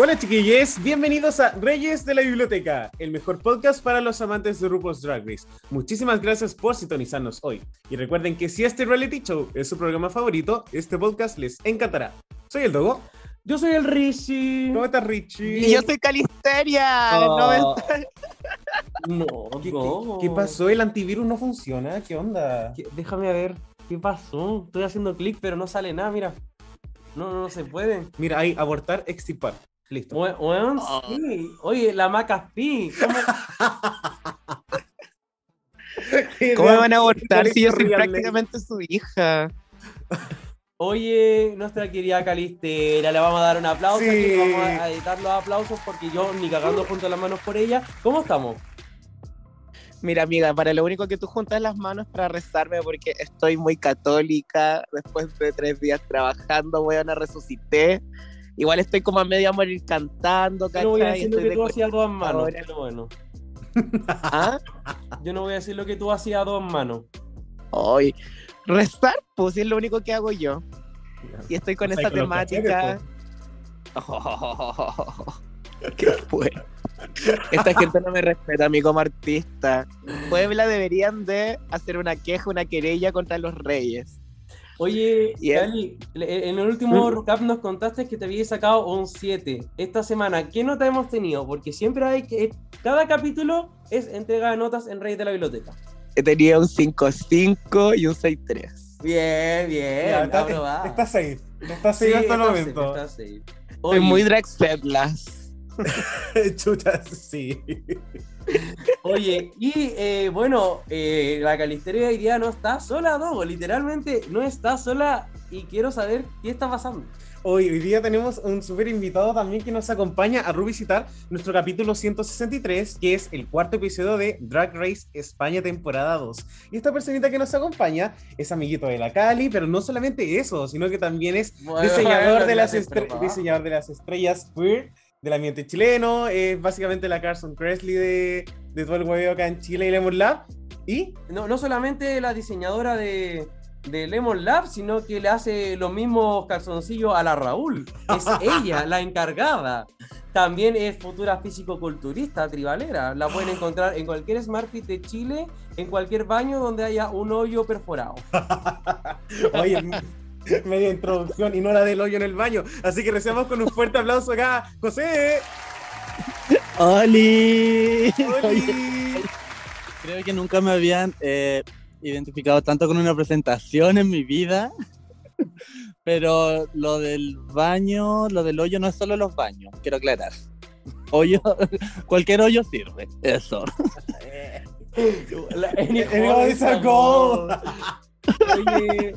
Hola chiquillos, bienvenidos a Reyes de la Biblioteca, el mejor podcast para los amantes de RuPaul's Drag Race. Muchísimas gracias por sintonizarnos hoy. Y recuerden que si este reality show es su programa favorito, este podcast les encantará. Soy el Dogo. Yo soy el Richie. ¿Cómo estás, Richie? Y yo soy Calisteria. Oh. No, No, ¿Qué, no. qué- qué pasó? ¿El antivirus no funciona? ¿Qué onda? ¿Qué- Déjame ver. ¿Qué pasó? Estoy haciendo clic, pero no sale nada, mira. No, no, no se puede. Mira, ahí, abortar, extirpar. Listo. Weón, Oh. sí. Oye, la McAfee. ¿Cómo? ¿Cómo me van a abortar si yo soy prácticamente su hija? Oye, nuestra querida Calistera, le vamos a dar un aplauso. Sí. aquí, Vamos a editar los aplausos porque yo ni cagando junto las manos por ella. ¿Cómo estamos? Mira, amiga, para lo único que tú juntas las manos para rezarme porque estoy muy católica. Después de tres días trabajando, weón, resucité. Igual estoy como a medio morir cantando, Yo no voy a ¿cachai? decir lo que tú hacías a dos manos, ahora. pero bueno. ¿Ah? Yo no voy a decir lo que tú hacías a dos manos. Hoy. Rezar, pues, es lo único que hago yo. Y estoy con esa temática. ¿Qué fue? Esta gente no me respeta a mí como artista. Puebla deberían de hacer una queja, una querella contra los reyes. Oye, Y es- Cali, en el último recap nos contaste que te habías sacado un 7. Esta semana, ¿qué nota hemos tenido? Porque siempre hay que. Cada capítulo es entrega de notas en Reyes de la Biblioteca. Tenía un 5-5 y un 6-3. Bien, bien. Ya, está, aprobado. está safe. Está Sí, safe hasta el está momento. safe, está safe. Soy muy Drexedlas. Chucha, sí. Oye, y eh, bueno, eh, la Calisteria hoy día no está sola, Dogo. Literalmente no está sola y quiero saber qué está pasando. Hoy, hoy día tenemos un super invitado también que nos acompaña a revisitar nuestro capítulo 163, que es el cuarto episodio de Drag Race España temporada 2. Y esta personita que nos acompaña es amiguito de la Cali, pero no solamente eso, sino que también es diseñador de las, diseñador de las estrellas queer del ambiente chileno, es básicamente la Carson Kressley de, de todo el hueveo acá en Chile y Lemon Lab. Y No, no solamente la diseñadora de, de Lemon Lab, sino que le hace los mismos calzoncillos a la Raúl. Es ella, la encargada. También es futura físico-culturista, tribalera. La pueden encontrar en cualquier Smart Fit de Chile, en cualquier baño donde haya un hoyo perforado. Oye, media introducción y no la del hoyo en el baño. Así que recibamos con un fuerte aplauso acá, José. ¡Oli! ¡Oli! Creo que nunca me habían eh, identificado tanto con una presentación en mi vida. Pero lo del baño, lo del hoyo no es solo los baños, quiero aclarar. Hoyo, cualquier hoyo sirve. Eso. La- Anybody a goal. Oye,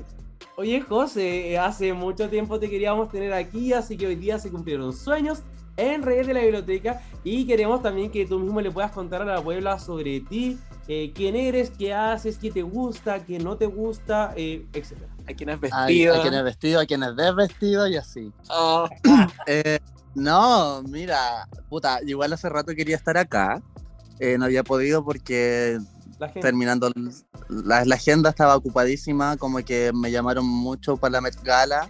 oye, José, hace mucho tiempo te queríamos tener aquí, así que hoy día se cumplieron sueños en Reyes de la Biblioteca y queremos también que tú mismo le puedas contar a la Puebla sobre ti, eh, quién eres, qué haces, qué te gusta, qué no te gusta, eh, etc. A quienes Hay, vestido. hay quienes vestido, hay quienes desvestido y así. Oh, Eh, no, mira, puta, igual hace rato quería estar acá. Eh, no había podido porque La gente. terminando la, la agenda estaba ocupadísima, como que me llamaron mucho para la Met Gala.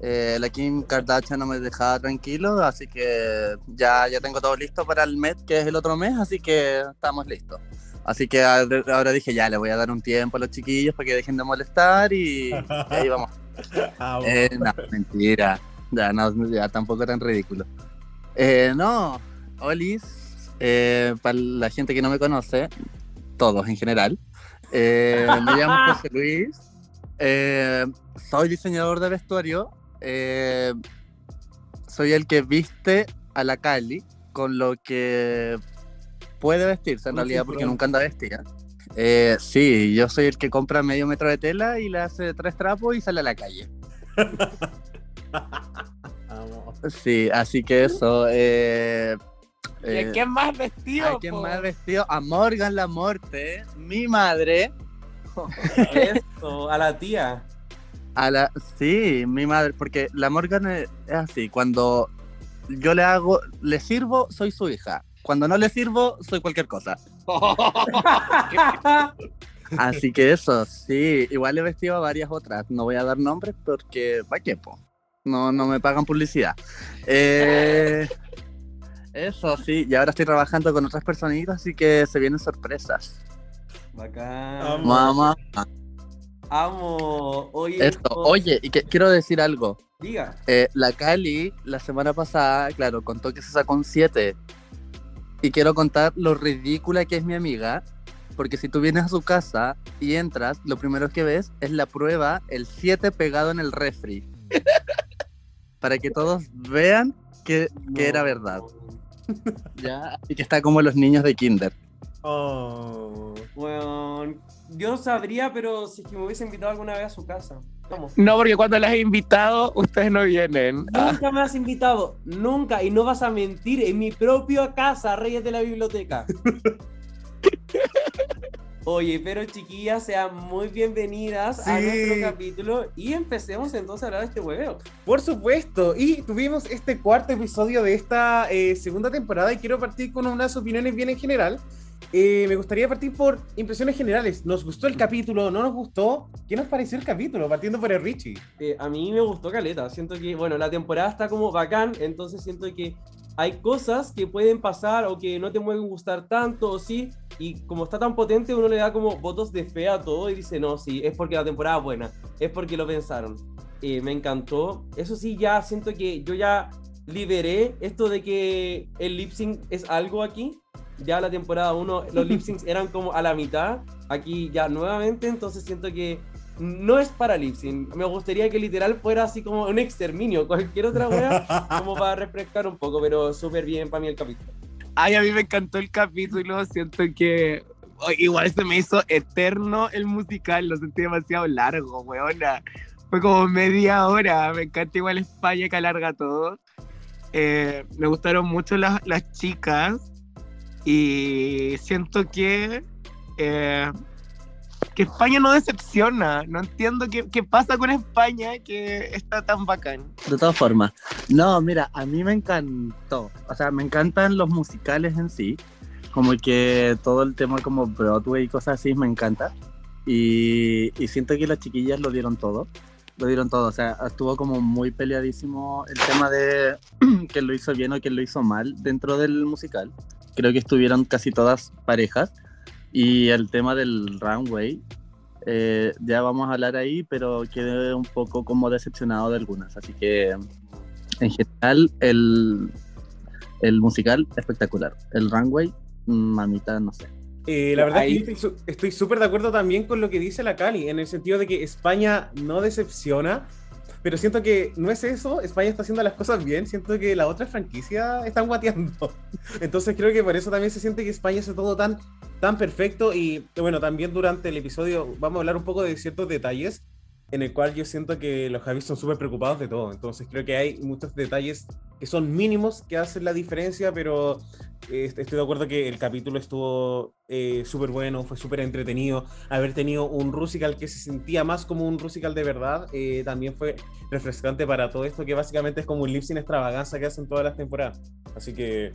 Eh, la Kim Kardashian no me dejaba tranquilo, así que ya, ya tengo todo listo para el Met, que es el otro mes, así que estamos listos. Así que ahora dije, ya, le voy a dar un tiempo a los chiquillos para que dejen de molestar y, y ahí vamos. Ah, bueno. Eh, no, mentira. Ya, no, ya tampoco tan ridículo. Eh, no, Olis, eh, para la gente que no me conoce, todos en general, eh, me llamo José Luis, eh, soy diseñador de vestuario, eh, soy el que viste a la Cali con lo que puede vestirse en realidad porque nunca anda vestida. Eh, sí, yo soy el que compra medio metro de tela y le hace tres trapos y sale a la calle. Sí, así que eso. eh, ¿Y a Eh, quién más vestido? ¿A quién po? más vestido? A Morgan la Morte, mi madre. Eso, a la tía. A la, sí, mi madre, porque la Morgan es, es así, cuando yo le hago, le sirvo, soy su hija. Cuando no le sirvo, soy cualquier cosa. Así que eso, sí, igual he vestido a varias otras. No voy a dar nombres porque, ¿para qué, po? No, no me pagan publicidad. Eh, eso, sí, y ahora estoy trabajando con otras personitas, así que se vienen sorpresas. Bacán. Amo. Mamá, Amo. Oye, esto, oh, oye, y que, quiero decir algo. Diga. Eh, la Cali, la semana pasada, claro, contó que se sacó un 7. Y quiero contar lo ridícula que es mi amiga. Porque si tú vienes a su casa y entras, lo primero que ves es la prueba, el 7 pegado en el refri. Para que todos vean que, que era verdad. ¿ya? Y que está como los niños de Kinder. Oh. Bueno, yo sabría, pero si es que me hubiese invitado alguna vez a su casa. ¿Cómo? No, porque cuando las he invitado, ustedes no vienen. Ah, Nunca me has invitado, nunca, y no vas a mentir, en mi propia casa, Reyes de la Biblioteca. Oye, pero chiquillas, sean muy bienvenidas a Sí. nuestro capítulo y empecemos entonces a hablar de este hueveo. Por supuesto, y tuvimos este cuarto episodio de esta eh, segunda temporada y quiero partir con unas opiniones bien en general. Eh, me gustaría partir por impresiones generales. ¿Nos gustó el capítulo? ¿No nos gustó? ¿Qué nos pareció el capítulo? Partiendo por el Richie. Eh, a mí me gustó Caleta, siento que, bueno, la temporada está como bacán, entonces siento que hay cosas que pueden pasar o que no te pueden gustar tanto o sí, y como está tan potente uno le da como votos de fe a todo y dice, no, sí, es porque la temporada es buena, es porque lo pensaron. Eh, me encantó. Eso sí, ya siento que yo ya liberé esto de que el lip sync es algo aquí. Ya la temporada 1 los lip syncs eran como a la mitad, aquí ya nuevamente, entonces siento que no es para lip sync. Me gustaría que literal fuera así como un exterminio, cualquier otra wea, como para refrescar un poco, pero súper bien para mí el capítulo. Ay, a mí me encantó el capítulo. Siento que oh, igual se me hizo eterno el musical. Lo sentí demasiado largo, weona. Fue como media hora. Me encanta igual España que alarga todo. Eh, me gustaron mucho las, las chicas. Y siento que. eh, que España no decepciona. No entiendo qué, qué pasa con España que está tan bacán. De todas formas, no, mira, a mí me encantó. O sea, me encantan los musicales en sí. Como que todo el tema como Broadway y cosas así me encanta. Y, y siento que las chiquillas lo dieron todo. Lo dieron todo. O sea, estuvo como muy peleadísimo el tema de quién lo hizo bien o quién lo hizo mal dentro del musical. Creo que estuvieron casi todas parejas. Y el tema del runway, eh, ya vamos a hablar ahí, pero quedé un poco como decepcionado de algunas. Así que en general el, el musical espectacular. El runway, mamita, no sé. Eh, la verdad Ahí- es que estoy súper de acuerdo también con lo que dice la Cali, en el sentido de que España no decepciona, pero siento que no es eso, España está haciendo las cosas bien, siento que la otra franquicia están guateando. Entonces creo que por eso también se siente que España hace todo tan, tan perfecto y bueno, también durante el episodio vamos a hablar un poco de ciertos detalles en el cual yo siento que los Javis son súper preocupados de todo, entonces creo que hay muchos detalles que son mínimos que hacen la diferencia, pero estoy de acuerdo que el capítulo estuvo eh, súper bueno, fue súper entretenido. Haber tenido un Rusical que se sentía más como un Rusical de verdad eh, también fue refrescante para todo esto, que básicamente es como un lip sync extravaganza que hacen todas las temporadas. Así que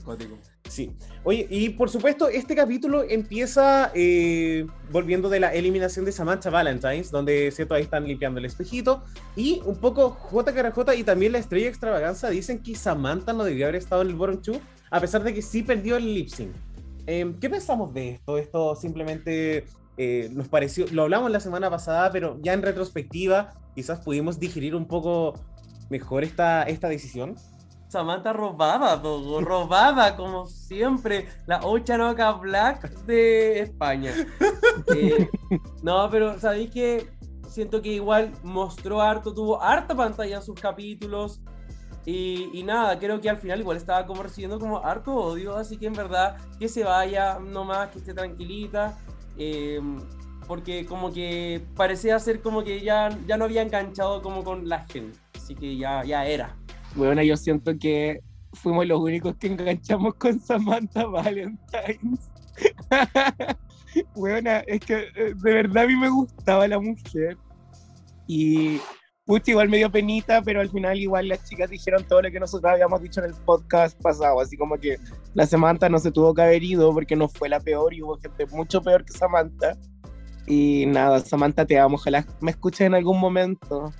sí. Oye, y por supuesto, este capítulo empieza eh, volviendo de la eliminación de Samantha Valentines, donde cierto ahí están limpiando el espejito. Y un poco JKRJ y también la estrella extravaganza dicen que Samantha no debió haber estado en el 2 a pesar de que sí perdió el lip sync. Eh, ¿Qué pensamos de esto? Esto simplemente eh, nos pareció, lo hablamos la semana pasada, pero ya en retrospectiva quizás pudimos digerir un poco mejor esta, esta decisión. Samantha robaba, Dogo, robaba como siempre, la Ochanoka Black de España. Eh, no, pero sabéis que siento que igual mostró harto, tuvo harta pantalla en sus capítulos. Y, y nada, creo que al final igual estaba como recibiendo como harto odio, así que en verdad que se vaya nomás, que esté tranquilita. eh, porque como que parecía ser como que ya, ya no había enganchado como con la gente. Así que ya, ya era. Bueno, yo siento que fuimos los únicos que enganchamos con Samantha Valentines. Buena, es que eh, de verdad a mí me gustaba la mujer. Y pucha, igual me dio penita, pero al final igual las chicas dijeron todo lo que nosotros habíamos dicho en el podcast pasado, así como que la Samantha no se tuvo que haber ido porque no fue la peor y hubo gente mucho peor que Samantha. Y nada, Samantha, te amo, ojalá me escuches en algún momento.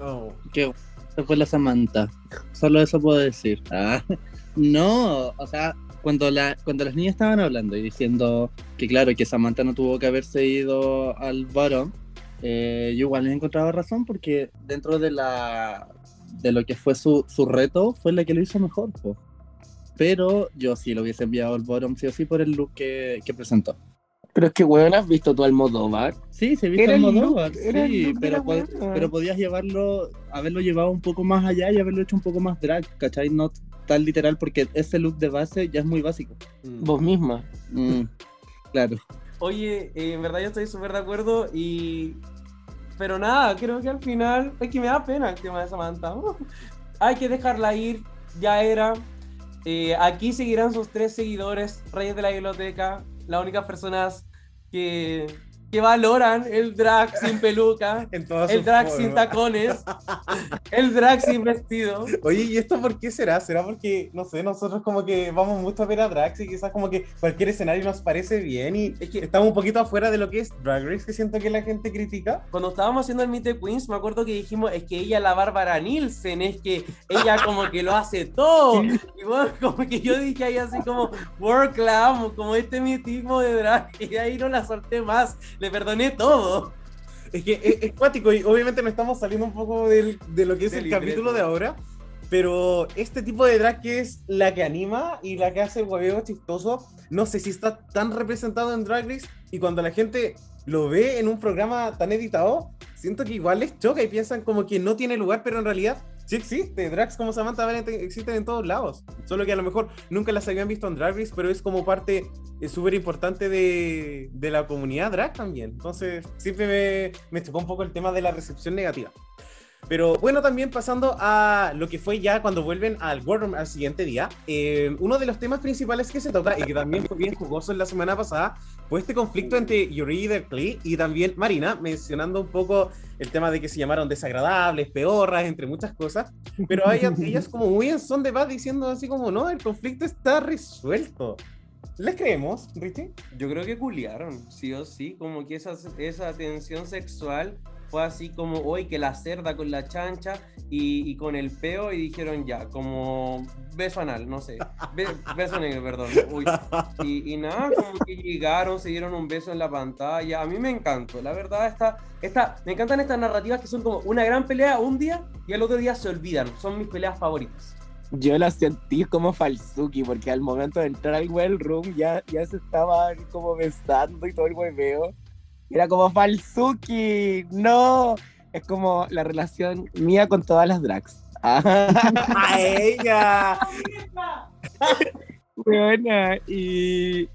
Oh. Que se fue la Samantha. Solo eso puedo decir. Ah, no, o sea, cuando, la, cuando las niñas estaban hablando y diciendo que claro, que Samantha no tuvo que haberse ido al bottom, eh, yo igual he encontrado razón porque dentro de la de lo que fue su, su reto, fue la que lo hizo mejor. po. Pero yo sí lo hubiese enviado al bottom, sí o sí, por el look que, que presentó. Pero es que, weón, ¿has visto tú Almodóvar? Sí, se el Almodóvar, look, sí, pero, la po- buena. pero podías llevarlo, haberlo llevado un poco más allá y haberlo hecho un poco más drag, ¿cachai? No tan literal, porque ese look de base ya es muy básico. Mm. Vos misma. Mm, claro. Oye, eh, en verdad yo estoy súper de acuerdo y... Pero nada, creo que al final es que me da pena el tema de Samantha. Uh, hay que dejarla ir, ya era. Eh, aquí seguirán sus tres seguidores, Reyes de la Biblioteca, las únicas personas que, que valoran el drag sin peluca, el drag sin tacones, el drag sin vestido. Oye, ¿y esto por qué será? ¿Será porque, no sé, nosotros como que vamos mucho a ver a Drax y quizás como que cualquier escenario nos parece bien y Es que- estamos un poquito afuera de lo que es Drag Race, que siento que la gente critica? Cuando estábamos haciendo el Meet the Queens, me acuerdo que dijimos, es que ella la Bárbara Nielsen, es que ella como que lo hace todo. Y bueno, como que yo dije ahí así como, World Club, como este mitismo de drag, y de ahí no la solté más, le perdoné todo. Es que es, es cuático y obviamente no estamos saliendo un poco del- de lo que es el capítulo de ahora, pero este tipo de drag que es la que anima y la que hace el hueveo chistoso, no sé si está tan representado en Drag Race y cuando la gente lo ve en un programa tan editado, siento que igual les choca y piensan como que no tiene lugar, pero en realidad sí existe. Drags como Samantha Valentine existen en todos lados, solo que a lo mejor nunca las habían visto en Drag Race, pero es como parte súper importante de, de la comunidad drag también. Entonces, siempre me, me chocó un poco el tema de la recepción negativa. Pero bueno, también pasando a lo que fue ya cuando vuelven al War Room al siguiente día, eh, uno de los temas principales que se toca y que también fue bien jugoso en la semana pasada fue este conflicto entre Yuri Derkley y también Marina, mencionando un poco el tema de que se llamaron desagradables, peorras, entre muchas cosas. Pero ellas, ellas como muy en son de paz diciendo así como, no, el conflicto está resuelto. ¿Les creemos, Richie? Yo creo que culiaron, sí o sí, como que esa, esa tensión sexual fue así como hoy que la cerda con la chancha y, y con el peo y dijeron ya, como beso anal, no sé, Be- beso negro, perdón. Uy. Y, y nada, como que llegaron, se dieron un beso en la pantalla. A mí me encantó, la verdad, esta, esta, me encantan estas narrativas que son como una gran pelea un día y al otro día se olvidan. Son mis peleas favoritas. Yo la sentí como Falsuki, porque al momento de entrar al well room ya, ya se estaban como besando y todo el hueveo. Era como Falsuki, no. Es como la relación mía con todas las drags. ¡A ella! Buena, y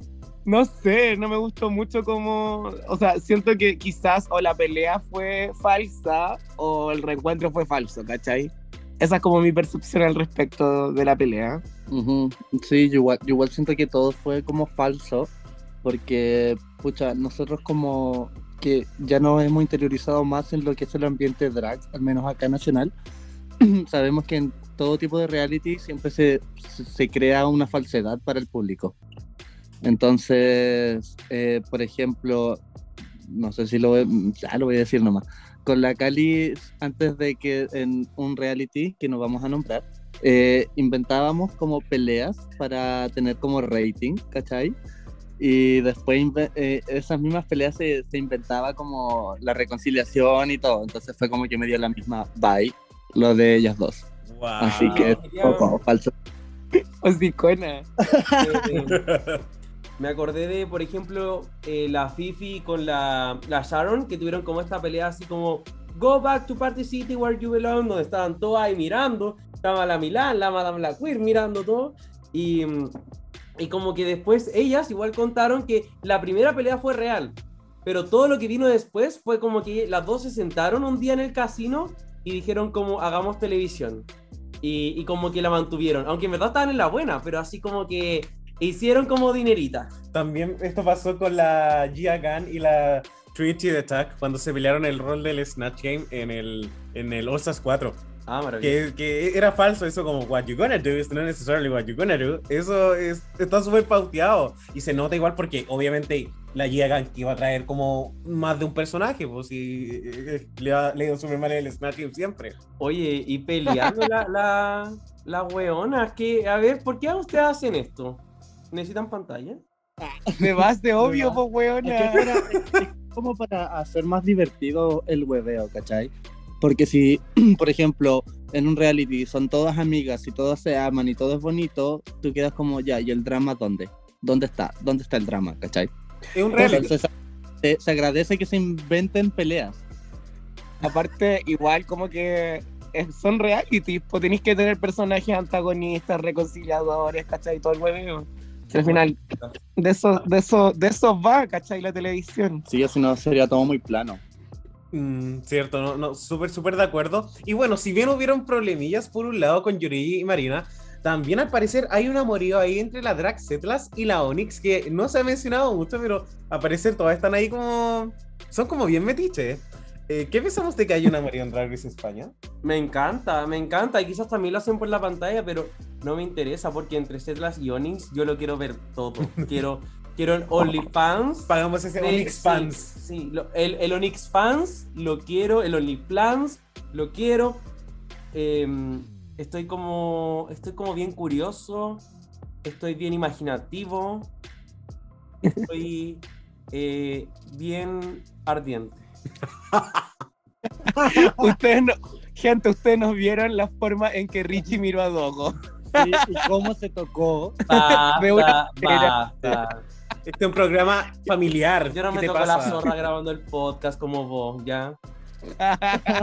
no sé, no me gustó mucho como, o sea, siento que quizás o la pelea fue falsa o el reencuentro fue falso, ¿cachai? Esa es como mi percepción al respecto de la pelea. Sí, yo igual, yo igual siento que todo fue como falso, porque, pucha, nosotros como que ya nos hemos interiorizado más en lo que es el ambiente drag, al menos acá nacional, sabemos que en todo tipo de reality siempre se, se, crea una falsedad para el público. Entonces, eh, por ejemplo, no sé si lo ya lo voy a decir nomás, con la Cali, antes de que en un reality que nos vamos a nombrar, eh, inventábamos como peleas para tener como rating, ¿cachai? Y después eh, esas mismas peleas se, se inventaba como la reconciliación y todo. Entonces fue como que me dio la misma vibe lo de ellas dos. Así que poco falso. Hocicona. Eh, me acordé de, por ejemplo, eh, la Fifi con la, la Sharon, que tuvieron como esta pelea así como Go back to Party City where you belong, donde estaban todas ahí mirando. Estaba la Milán, la Madame la Queer mirando todo. Y, mm, y como que después ellas igual contaron que la primera pelea fue real. Pero todo lo que vino después fue como que las dos se sentaron un día en el casino y dijeron como hagamos televisión. Y, como que la mantuvieron, aunque en verdad estaban en la buena, pero así como que hicieron como dinerita. También esto pasó con la Gia Gunn y la Trinity Attack cuando se pelearon el rol del Snatch Game en el, en el All Stars 4. Ah, maravilloso. Que, que era falso eso como what you gonna do is not necessarily what you gonna do. Eso es, está súper pauteado y se nota igual porque obviamente la Gunn iba a traer como más de un personaje, pues y eh, le ha le ha ido súper mal en el Game siempre. Oye, y peleando la, la, la weona, que, a ver, ¿por qué ustedes hacen esto? ¿Necesitan pantalla? Me vas de obvio, po, weona. Es que era- es como para hacer más divertido el hueveo, ¿cachai? Porque si, por ejemplo, en un reality son todas amigas y todas se aman y todo es bonito, tú quedas como ya, ¿y el drama dónde? ¿Dónde está? ¿Dónde está el drama, cachai? Es un reality. Entonces se, se agradece que se inventen peleas. Aparte, igual como que eh, son reality, pues tenéis que tener personajes antagonistas, reconciliadores, ¿cachai? Todo el hueveo. Si al final, de eso, de eso, de eso va, ¿cachai? La televisión. Sí, si no sería todo muy plano. Mm, cierto, no, no, súper, súper de acuerdo. Y bueno, si bien hubieron problemillas por un lado con Yuri y Marina, también al parecer hay un amorío ahí entre la Drag Setlas y la Onyx que no se ha mencionado mucho, pero al parecer todas están ahí como. Son como bien metiches. Eh, ¿Qué pensamos de que hay un amorío en Drag Race España? Me encanta, me encanta. Y quizás también lo hacen por la pantalla, pero no me interesa porque entre Setlas y Onyx yo lo quiero ver todo. Quiero, quiero el OnlyFans. Pagamos ese Onyx sí, fans. Sí, lo- el, el Onyx Fans lo quiero, el OnlyFans lo quiero. Em, estoy como. Estoy como bien curioso. Estoy bien imaginativo. Estoy eh, bien ardiente. Ustedes no, gente, ustedes nos vieron la forma en que Richie miró a Dogo. Sí, y cómo se tocó. Basta, De una basta. Este es un programa familiar. Yo no ¿Qué me toco la pasa? zorra grabando el podcast como vos, ¿ya?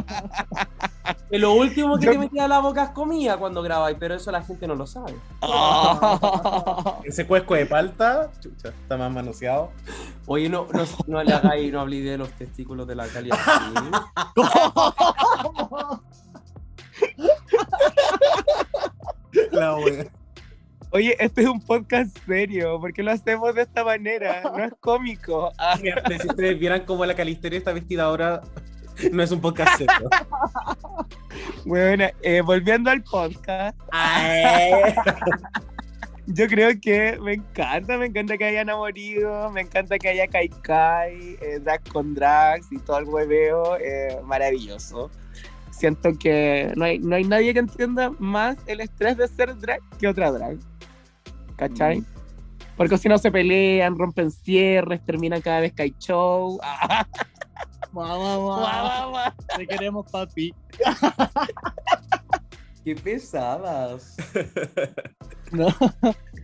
Que lo último que Yo- te metía a la boca es comida cuando grabáis, pero eso la gente no lo sabe. Ese cuesco de palta, chucha, está más manoseado. Oye, no, no, no le hagáis, no hablé de los testículos de la calidad. La wea. Oye, este es un podcast serio, ¿por qué lo hacemos de esta manera? No es cómico. Ah, si ustedes vieran cómo la Calisteria está vestida ahora, no es un podcast serio. bueno, eh, volviendo al podcast, Ay. yo creo que me encanta, me encanta que hayan amorío, me encanta que haya Kai Kai, eh, drag con drags y todo el hueveo, eh, maravilloso. Siento que no hay, no hay nadie que entienda más el estrés de ser drag que otra drag. ¿Cachai? Porque si no se pelean, rompen cierres, terminan cada vez que hay show. Mamá, guau. te queremos, papi. ¡Qué pesadas! No,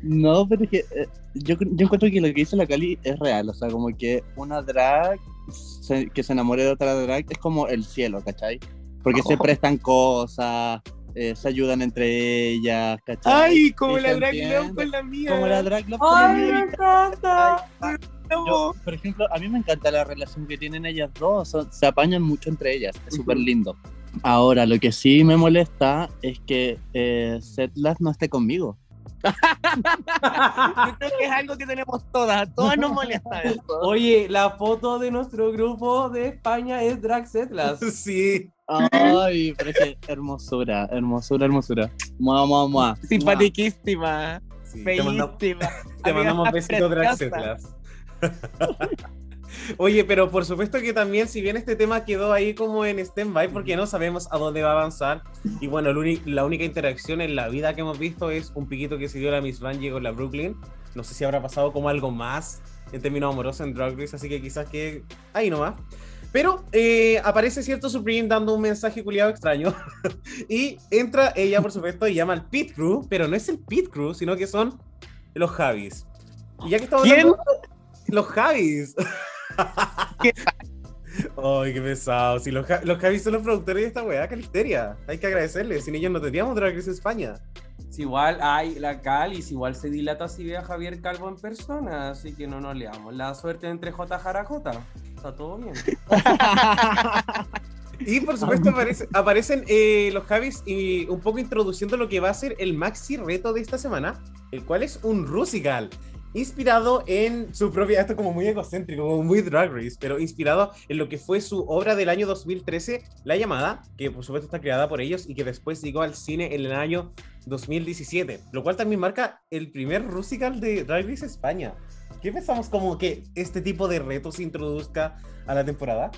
no, pero es que eh, yo, yo encuentro que lo que dice la Cali es real. O sea, como que una drag se- que se enamore de otra drag es como el cielo, ¿cachai? Porque se Oh. prestan cosas, eh, se ayudan entre ellas, ¿cachai? Ay, como la drag love con la mía. Como la drag love con la ¡Ay, me mía. encanta! Yo, por ejemplo, a mí me encanta la relación que tienen ellas dos, son- se apañan mucho entre ellas, es súper lindo. Ahora, lo que sí me molesta es que eh, Setlas no esté conmigo. Yo creo que es algo que tenemos todas, a todas nos molesta eso. Oye, la foto de nuestro grupo de España es Drag Setlas. Sí. Ay, pero es que hermosura, hermosura, hermosura. Mua, mua, mua. Simpatiquísima, sí. Te, manda- bellísima. te mandamos besitos setlas. Oye, pero por supuesto que también, si bien este tema quedó ahí como en stand-by, porque no sabemos a dónde va a avanzar, y bueno, la única interacción en la vida que hemos visto es un piquito que se dio la Miss Vanjie con la Brooklyn. No sé si habrá pasado como algo más en términos amorosos en Drag Race, así que quizás que ahí nomás. Pero eh, aparece cierto Supreme dando un mensaje culiado extraño. y entra ella, por supuesto, y llama al Pit Crew, pero no es el Pit Crew, sino que son los Javis. Y ya que estamos ¿Quién? hablando- Los Javis. Ay, qué pesado. Si los Javis son los productores de esta weá, Calisteria. Hay que agradecerles. Sin ellos no tendríamos Drag Race España. Si igual hay la Calis, igual se dilata si ve a Javier Calvo en persona, así que no nos leamos. La suerte entre J Jara J. Está todo bien. Y por supuesto aparece- aparecen eh, los Javis y un poco introduciendo lo que va a ser el maxi reto de esta semana, el cual es un Rusical. Inspirado en su propia, esto como muy egocéntrico, como muy drag race, pero inspirado en lo que fue su obra del año 2013, La Llamada, que por supuesto está creada por ellos y que después llegó al cine en el año 2017, lo cual también marca el primer Rusical de Drag Race España. ¿Qué pensamos como que este tipo de retos se introduzca a la temporada?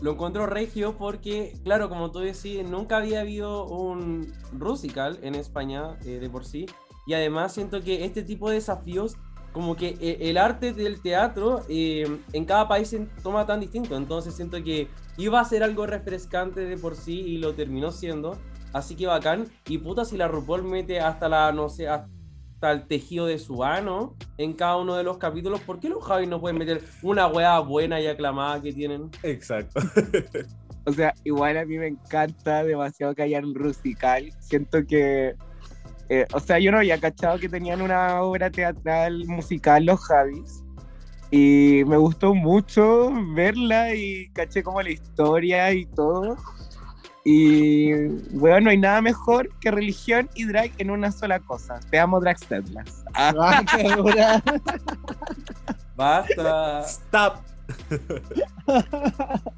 Lo encuentro regio porque, claro, como tú decís, nunca había habido un Rusical en España eh, de por sí. Y además siento que este tipo de desafíos, como que eh, el arte del teatro eh, en cada país se toma tan distinto. Entonces siento que iba a ser algo refrescante de por sí y lo terminó siendo. Así que bacán. Y puta, si la RuPaul mete hasta la, no sé, hasta el tejido de su ano en cada uno de los capítulos, ¿por qué los Javis no pueden meter una weá buena y aclamada que tienen? Exacto. O sea, igual a mí me encanta demasiado que haya un Rusical. Siento que. Eh, o sea, yo no había cachado que tenían una obra teatral musical los Javis. Y me gustó mucho verla y caché como la historia y todo. Y bueno, no hay nada mejor que religión y drag en una sola cosa. Te amo, Dragstedlas. Ah, dura. Basta. Stop.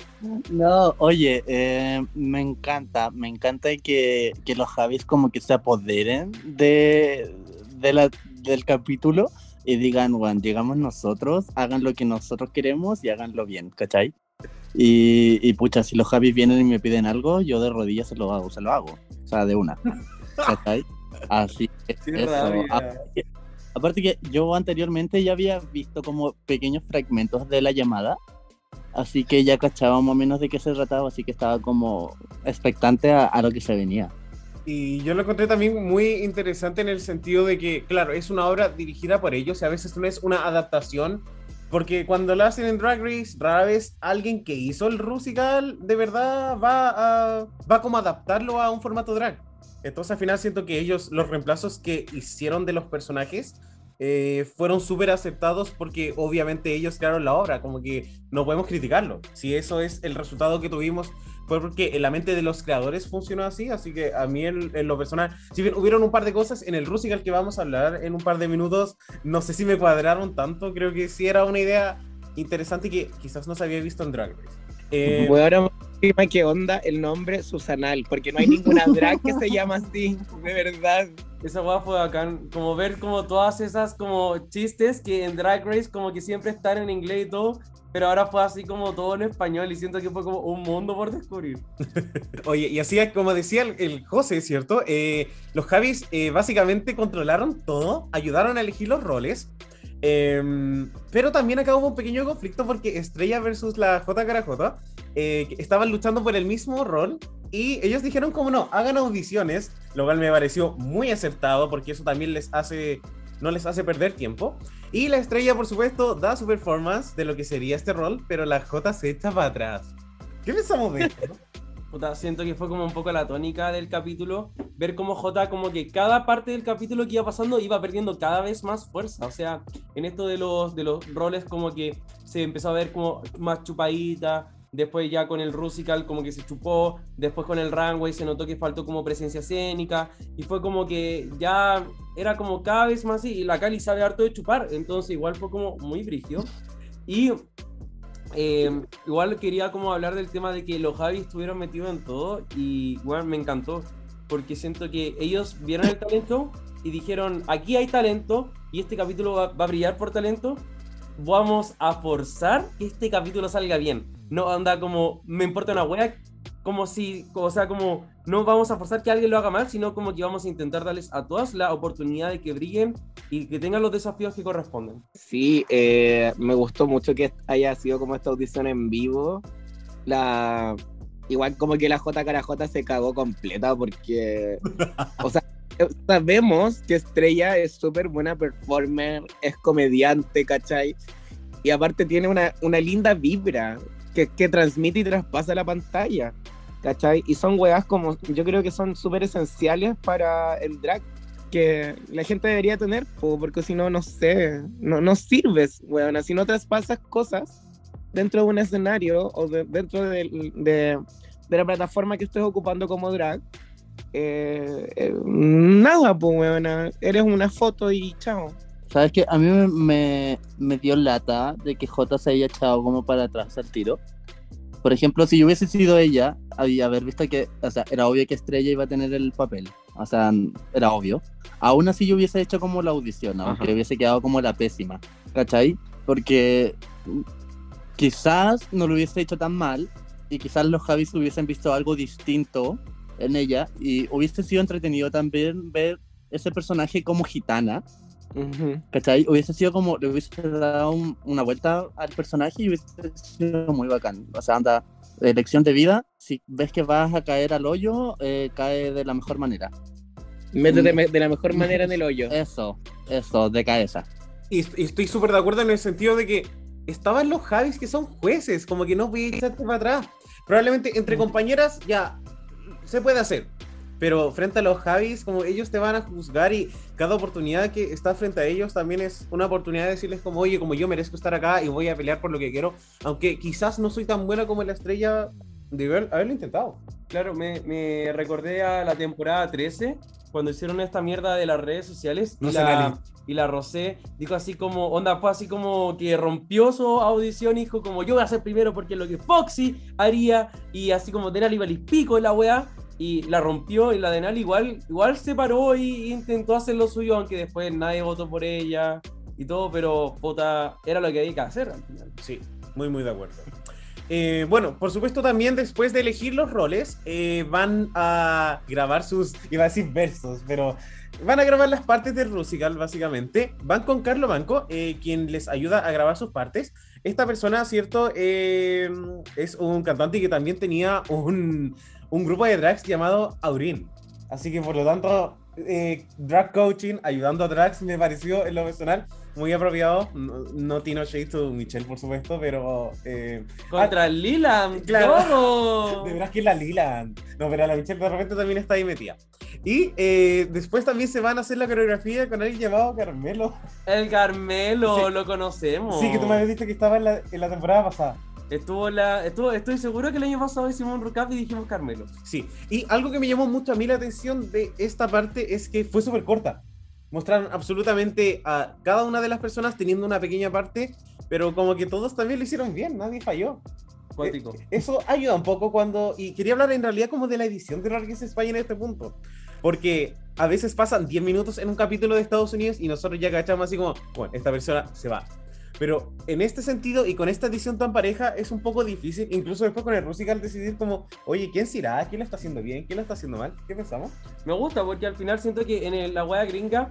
No, oye, eh, me encanta, me encanta que, que los Javis como que se apoderen de, de la, del capítulo y digan, bueno, llegamos nosotros, hagan lo que nosotros queremos y háganlo bien, ¿cachai? Y, y pucha, si los Javis vienen y me piden algo, yo de rodillas se lo hago, se lo hago, o sea, de una, ¿cachai? Así que eso. Aparte, que yo anteriormente ya había visto como pequeños fragmentos de la llamada, así que ya cachaba más o menos de qué se trataba, así que estaba como expectante a, a lo que se venía. Y yo lo encontré también muy interesante en el sentido de que, claro, es una obra dirigida por ellos y a veces no es una adaptación, porque cuando la hacen en Drag Race, rara vez alguien que hizo el Rusical de verdad va a, va como a adaptarlo a un formato drag. Entonces al final siento que ellos, los reemplazos que hicieron de los personajes, eh, fueron súper aceptados porque obviamente ellos crearon la obra, como que no podemos criticarlo. Si eso es el resultado que tuvimos, fue porque en la mente de los creadores funcionó así, así que a mí en, en lo personal, si bien hubieron un par de cosas en el Rusical que vamos a hablar en un par de minutos, no sé si me cuadraron tanto, creo que sí era una idea interesante que quizás no se había visto en Drag Race. Eh, Bueno, dime qué onda el nombre Susanal, porque no hay ninguna drag que se llama así, de verdad. Esa weá fue bacán, como ver como todas esas como chistes que en Drag Race como que siempre están en inglés y todo, pero ahora fue así como todo en español y siento que fue como un mundo por descubrir. Oye, y así como decía el, el José, ¿cierto? Eh, los Javis eh, básicamente controlaron todo, ayudaron a elegir los roles. Em, pero también acá hubo un pequeño conflicto porque Estrella versus la J Carajota eh, estaban luchando por el mismo rol y ellos dijeron como no, hagan audiciones, lo cual me pareció muy acertado porque eso también les hace, no les hace perder tiempo. Y la Estrella, por supuesto, da su performance de lo que sería este rol, pero la J se echa para atrás. ¿Qué pensamos de esto? Puta, siento que fue como un poco la tónica del capítulo, ver cómo J como que cada parte del capítulo que iba pasando iba perdiendo cada vez más fuerza, o sea, en esto de los, de los roles como que se empezó a ver como más chupadita, después ya con el Rusical como que se chupó, después con el Runway se notó que faltó como presencia escénica, y fue como que ya era como cada vez más así, y la Cali sabe harto de chupar, entonces igual fue como muy brigio. Y eh, igual quería como hablar del tema de que los Javis estuvieron metidos en todo y bueno, me encantó porque siento que ellos vieron el talento y dijeron aquí hay talento y este capítulo va, va a brillar por talento. Vamos a forzar que este capítulo salga bien no anda como me importa una wea como si o sea como no vamos a forzar que alguien lo haga mal sino como que vamos a intentar darles a todas la oportunidad de que brillen y que tengan los desafíos que corresponden Sí, eh, me gustó mucho que haya sido como esta audición en vivo. La igual como que la J Carajota se cagó completa porque o sea, sabemos que Estrella es súper buena performer, es comediante, ¿cachai? Y aparte tiene una, una linda vibra que, que transmite y traspasa la pantalla, ¿cachai? Y son weas como, yo creo que son súper esenciales para el drag que la gente debería tener, po, porque si no, no sé, no, no sirves, weón. Si no traspasas cosas dentro de un escenario o de- dentro de, de de la plataforma que estés ocupando como drag, eh, eh, nada, pues, weona. Eres una foto y chao. ¿Sabes qué? A mí me, me, me dio lata de que J se haya echado como para atrás al tiro. Por ejemplo, si yo hubiese sido ella, había haber visto que, o sea, era obvio que Estrella iba a tener el papel. O sea, era obvio. Aún así yo hubiese hecho como la audición, aunque Ajá. hubiese quedado como la pésima. ¿Cachai? Porque mm, quizás no lo hubiese hecho tan mal y quizás los Javis hubiesen visto algo distinto en ella y hubiese sido entretenido también ver ese personaje como gitana, ¿cachai? Hubiese sido como, le hubiese dado un- una vuelta al personaje y hubiese sido muy bacán. O sea, anda, elección de vida, si ves que vas a caer al hoyo, eh, cae de la mejor manera. Métete me- de la mejor manera en el hoyo. Eso, eso, de cabeza. Y, y estoy súper de acuerdo en el sentido de que estaban los Javis que son jueces, como que no voy a echarte para atrás. Probablemente entre compañeras ya se puede hacer. Pero frente a los Javis, como ellos te van a juzgar y cada oportunidad que está frente a ellos también es una oportunidad de decirles como, oye, como yo merezco estar acá y voy a pelear por lo que quiero, aunque quizás no soy tan buena como la estrella de haber- haberlo intentado. Claro, me, me recordé a la temporada 13, cuando hicieron esta mierda de las redes sociales. Y No sé, la, y la Rosé dijo así como, onda, fue así como que rompió su audición y dijo como, yo voy a ser primero porque es lo que Foxy haría. Y así como Denali Valis pico en la weá. Y la rompió y la Denali igual, igual se paró y intentó hacer lo suyo, aunque después nadie votó por ella y todo, pero era lo que había que hacer al final. Sí, muy, muy de acuerdo. Eh, bueno, por supuesto también después de elegir los roles, eh, van a grabar sus, iba a decir versos, pero van a grabar las partes del Rusical, básicamente. Van con Carlo Banco, eh, quien les ayuda a grabar sus partes. Esta persona, cierto, es un cantante que también tenía un, un grupo de drags llamado Aurin. Así que por lo tanto, eh, drag coaching, ayudando a drags, me pareció en lo personal muy apropiado. No, no Tino Shade to Michelle, por supuesto, pero eh, Contra Lila, claro. todo. de verdad que es la Lila. No, pero la Michelle de repente también está ahí metida. Y eh, después también se van a hacer la coreografía con alguien llamado Carmelo. El Carmelo, Sí. lo conocemos. Sí, que tú me habías dicho que estaba en la, en la temporada pasada. Estuvo la, estuvo, estoy seguro que el año pasado hicimos un recap y dijimos Carmelo. Sí, y algo que me llamó mucho a mí la atención de esta parte es que fue súper corta. Mostraron absolutamente a cada una de las personas teniendo una pequeña parte, pero como que todos también lo hicieron bien, nadie falló. Cuático. Eh, Eso ayuda un poco cuando. Y quería hablar en realidad como de la edición de Largues España en este punto. Porque a veces pasan 10 minutos en un capítulo de Estados Unidos y nosotros ya cachamos así como, bueno, esta persona se va. Pero en este sentido y con esta edición tan pareja es un poco difícil, incluso después con el Rusical decidir como, oye, ¿quién se irá? ¿Quién lo está haciendo bien? ¿Quién lo está haciendo mal? ¿Qué pensamos? Me gusta porque al final siento que en el- la wea gringa,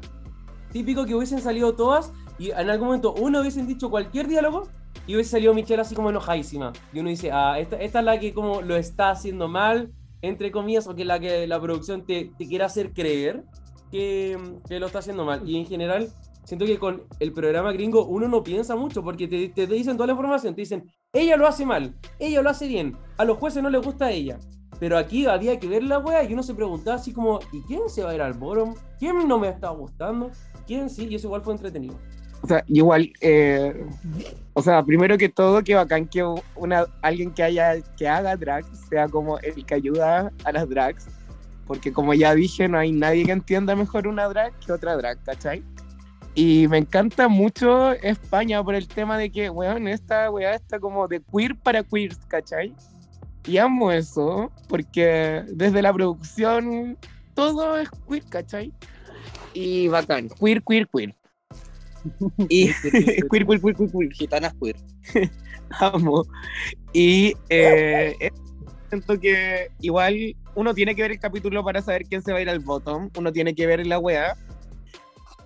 típico que hubiesen salido todas y en algún momento uno hubiesen dicho cualquier diálogo y hubiese salido Michelle así como enojadísima. Y uno dice, ah, esta, esta es la que como lo está haciendo mal, entre comillas, o que la que la producción te, te quiere hacer creer que, que lo está haciendo mal. Y en general, siento que con el programa gringo uno no piensa mucho porque te, te dicen toda la información, te dicen, ella lo hace mal, ella lo hace bien, a los jueces no les gusta a ella. Pero aquí había que ver la wea y uno se preguntaba así como, ¿y quién se va a ir al bottom? ¿Quién no me está gustando? ¿Quién sí? Y eso igual fue entretenido. O sea, igual, eh, o sea, primero que todo, que bacán que una, alguien que haya, que haga drag sea como el que ayuda a las drags, porque como ya dije, no hay nadie que entienda mejor una drag que otra drag, ¿cachai? Y me encanta mucho España por el tema de que, weón, esta weá está como de queer para queers, ¿cachai? Y amo eso, porque desde la producción todo es queer, ¿cachai? Y bacán, queer, queer, queer. Y queer, queer, queer, queer, queer, Gitanas queer. amo. Y eh, siento que igual uno tiene que ver el capítulo para saber quién se va a ir al bottom, uno tiene que ver la weá.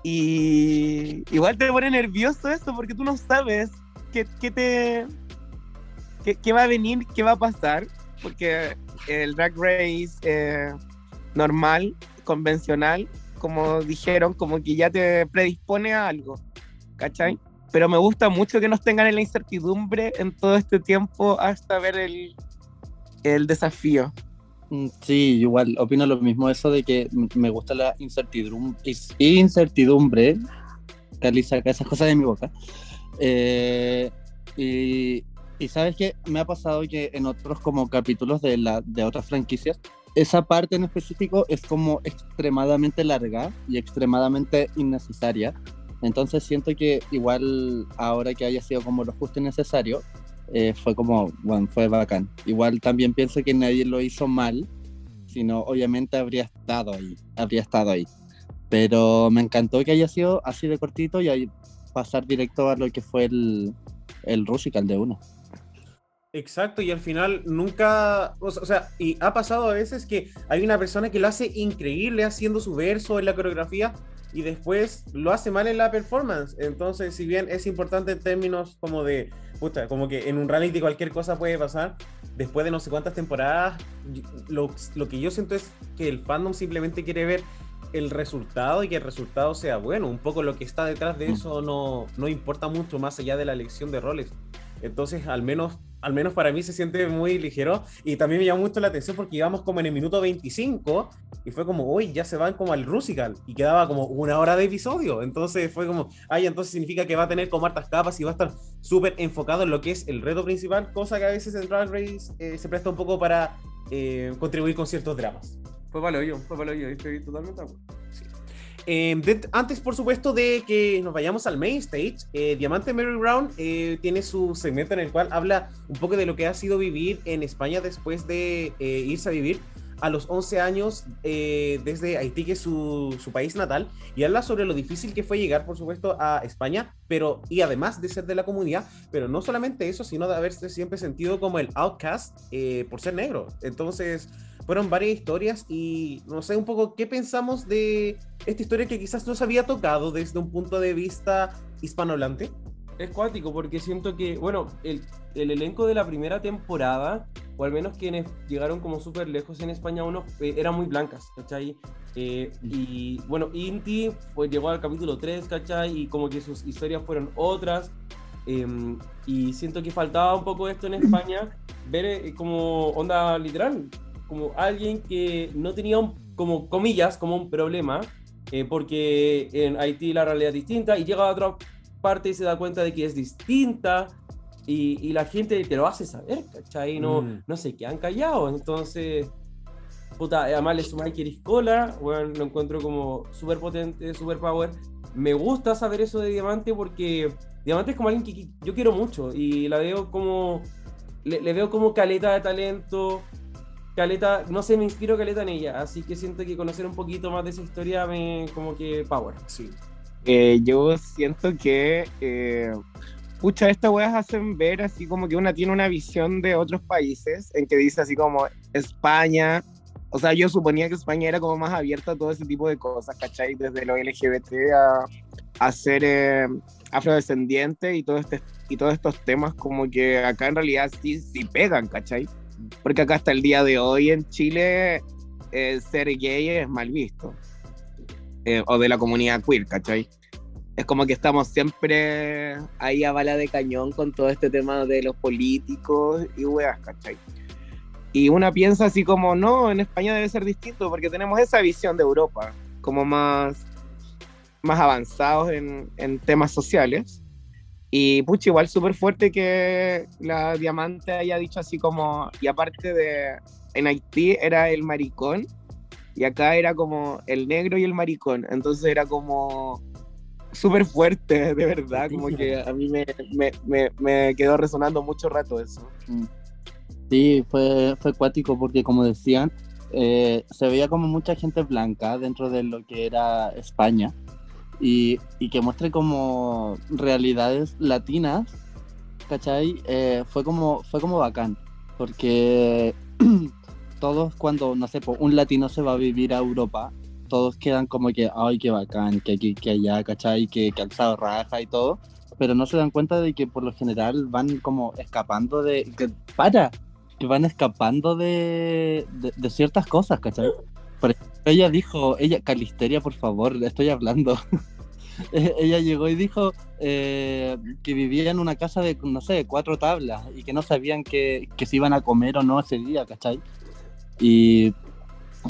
Y igual te pone nervioso eso porque tú no sabes qué, qué te qué, qué va a venir, qué va a pasar, porque el drag race eh, normal, convencional, como dijeron, como que ya te predispone a algo, ¿cachai? Pero me gusta mucho que nos tengan en la incertidumbre en todo este tiempo hasta ver el, el desafío. Mm, Sí, igual, opino lo mismo, eso de que me gusta la incertidumbre, incertidumbre, Carly saca esas cosas de mi boca, Eh, y Y sabes que me ha pasado que en otros como capítulos de, la, de otras franquicias, esa parte en específico es como extremadamente larga y extremadamente innecesaria. Entonces siento que igual ahora que haya sido como lo justo y necesario, eh, fue como, bueno, fue bacán. Igual también pienso que nadie lo hizo mal, sino obviamente habría estado ahí, habría estado ahí. Pero me encantó que haya sido así de cortito y ahí pasar directo a lo que fue el, el Rusical de uno. Exacto, y al final nunca, o sea, y ha pasado a veces que hay una persona que lo hace increíble haciendo su verso en la coreografía y después lo hace mal en la performance. Entonces, si bien es importante en términos como de, puta, como que en un reality cualquier cosa puede pasar, después de no sé cuántas temporadas, lo, lo que yo siento es que el fandom simplemente quiere ver el resultado y que el resultado sea bueno. Un poco lo que está detrás de mm. eso no, no importa mucho más allá de la elección de roles. Entonces, al menos, al menos para mí se siente muy ligero. Y también me llamó mucho la atención porque íbamos como en el minuto 25 y fue como, uy, ya se van como al Rusical y quedaba como una hora de episodio. Entonces fue como, ay, entonces significa que va a tener como hartas capas y va a estar súper enfocado en lo que es el reto principal, cosa que a veces en Drag Race eh, se presta un poco para eh, contribuir con ciertos dramas. Fue para yo, fue para yo, estoy totalmente de acuerdo. Em, antes, por supuesto, de que nos vayamos al main stage, eh, Diamante Mary Brown eh, tiene su segmento en el cual habla un poco de lo que ha sido vivir en España después de eh, irse a vivir a los 11 años desde Haití, que es su, su, país natal, y habla sobre lo difícil que fue llegar, por supuesto, a España, pero y además de ser de la comunidad, pero no solamente eso, sino de haberse siempre sentido como el outcast por ser negro. Entonces, fueron varias historias y no sé un poco qué pensamos de esta historia que quizás no se había tocado desde un punto de vista hispanohablante. Es cuático porque siento que, bueno, el, el elenco de la primera temporada, o al menos quienes llegaron como súper lejos en España, uno, eh, eran muy blancas, ¿cachai? Eh, y bueno, Inti pues, llegó al capítulo 3, ¿cachai? Y como que sus historias fueron otras. Em, y siento que faltaba un poco esto en España, ver eh, como onda literal, como alguien que no tenía, un, como comillas, como un problema, eh, porque en Haití la realidad es distinta y llega a otra parte y se da cuenta de que es distinta y, y la gente te lo hace saber, ¿cachai? No, mm. no se quedan callados. Entonces, puta, además le suma Chris Cola, bueno, lo encuentro como súper potente, súper power. Me gusta saber eso de Diamante porque Diamante es como alguien que yo quiero mucho y la veo como, le, le veo como caleta de talento, Caleta, no sé, me inspiro Caleta en ella, así que siento que conocer un poquito más de esa historia me como que power, sí. Eh, yo siento que, eh, pucha, estas weas hacen ver así como que una tiene una visión de otros países, en que dice así como España, o sea, yo suponía que España era como más abierta a todo ese tipo de cosas, ¿cachai? Desde lo LGBT a, a ser eh, afrodescendiente y, todo este, y todos estos temas como que acá en realidad sí, sí pegan, ¿cachai? Porque acá hasta el día de hoy en Chile eh, ser gay es mal visto. Eh, o de la comunidad queer, ¿cachai? Es como que estamos siempre ahí a bala de cañón con todo este tema de los políticos y weas, ¿cachai? Y una piensa así como, no, en España debe ser distinto porque tenemos esa visión de Europa, como más, más avanzados en, en temas sociales. Y pucha, igual súper fuerte que la diamante haya dicho así como, y aparte de, en Haití era el maricón, y acá era como el negro y el maricón, entonces era como súper fuerte, de verdad, como que a mí me, me, me, quedó resonando mucho rato eso. Mm. Sí, fue, fue acuático porque como decían, eh, se veía como mucha gente blanca dentro de lo que era España y, y que muestre como realidades latinas, ¿cachai? Eh, fue, como, fue como bacán, porque todos cuando, no sé, un latino se va a vivir a Europa, todos quedan como que, ay, qué bacán, que aquí, que allá, ¿cachai? Que calzado raja y todo, pero no se dan cuenta de que por lo general van como escapando de... Que, para, que van escapando de, de, de ciertas cosas, ¿cachai? Por ella dijo, ella, Calisteria, por favor, le estoy hablando. ella llegó y dijo eh, que vivía en una casa de, no sé, cuatro tablas y que no sabían que, que se iban a comer o no ese día, ¿cachai? Y,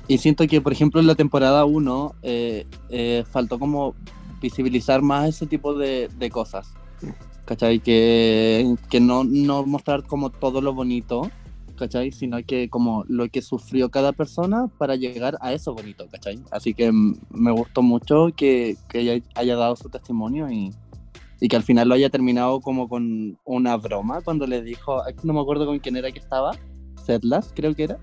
y siento que, por ejemplo, en la temporada 1 eh, eh, faltó como visibilizar más ese tipo de, de cosas. ¿cachai? Que, que no, no mostrar como todo lo bonito, ¿cachai? Sino que como lo que sufrió cada persona para llegar a eso bonito, ¿cachai? Así que me gustó mucho que, que ella haya dado su testimonio y, y que al final lo haya terminado como con una broma cuando le dijo, no me acuerdo con quién era que estaba, Setlas creo que era,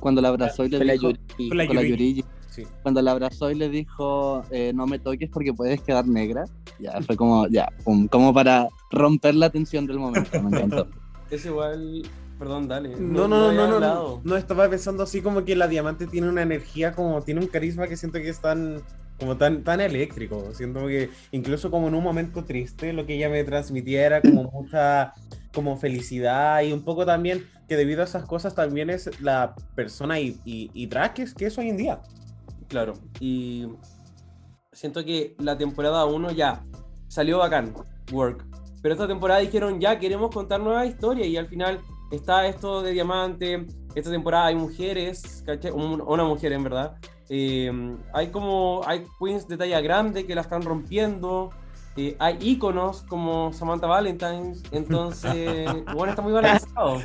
cuando la abrazó y le la dijo, la con la Yuri. Yuri, Sí. cuando la abrazó y le dijo, eh, no me toques porque puedes quedar negra, ya fue como, ya, pum, como para romper la tensión del momento, me encantó. Es igual. Perdón, dale. No, no, no, no, no, hablado. no, estaba pensando así como que la diamante tiene una energía, como tiene un carisma que siento que es tan, como tan, tan eléctrico. Siento que incluso como en un momento triste, lo que ella me transmitía era como mucha, como felicidad y un poco también que debido a esas cosas también es la persona y, y, y drag que es, que es hoy en día. Claro, y siento que la temporada 1 ya salió bacán, work. Pero esta temporada dijeron ya queremos contar nueva historia y al final está esto de diamante. Esta temporada hay mujeres, ¿cachai? Un- una mujer en verdad. Eh, hay como, hay queens de talla grande que la están rompiendo. Eh, hay íconos como Samantha Valentine. Entonces, bueno, está muy balanceado.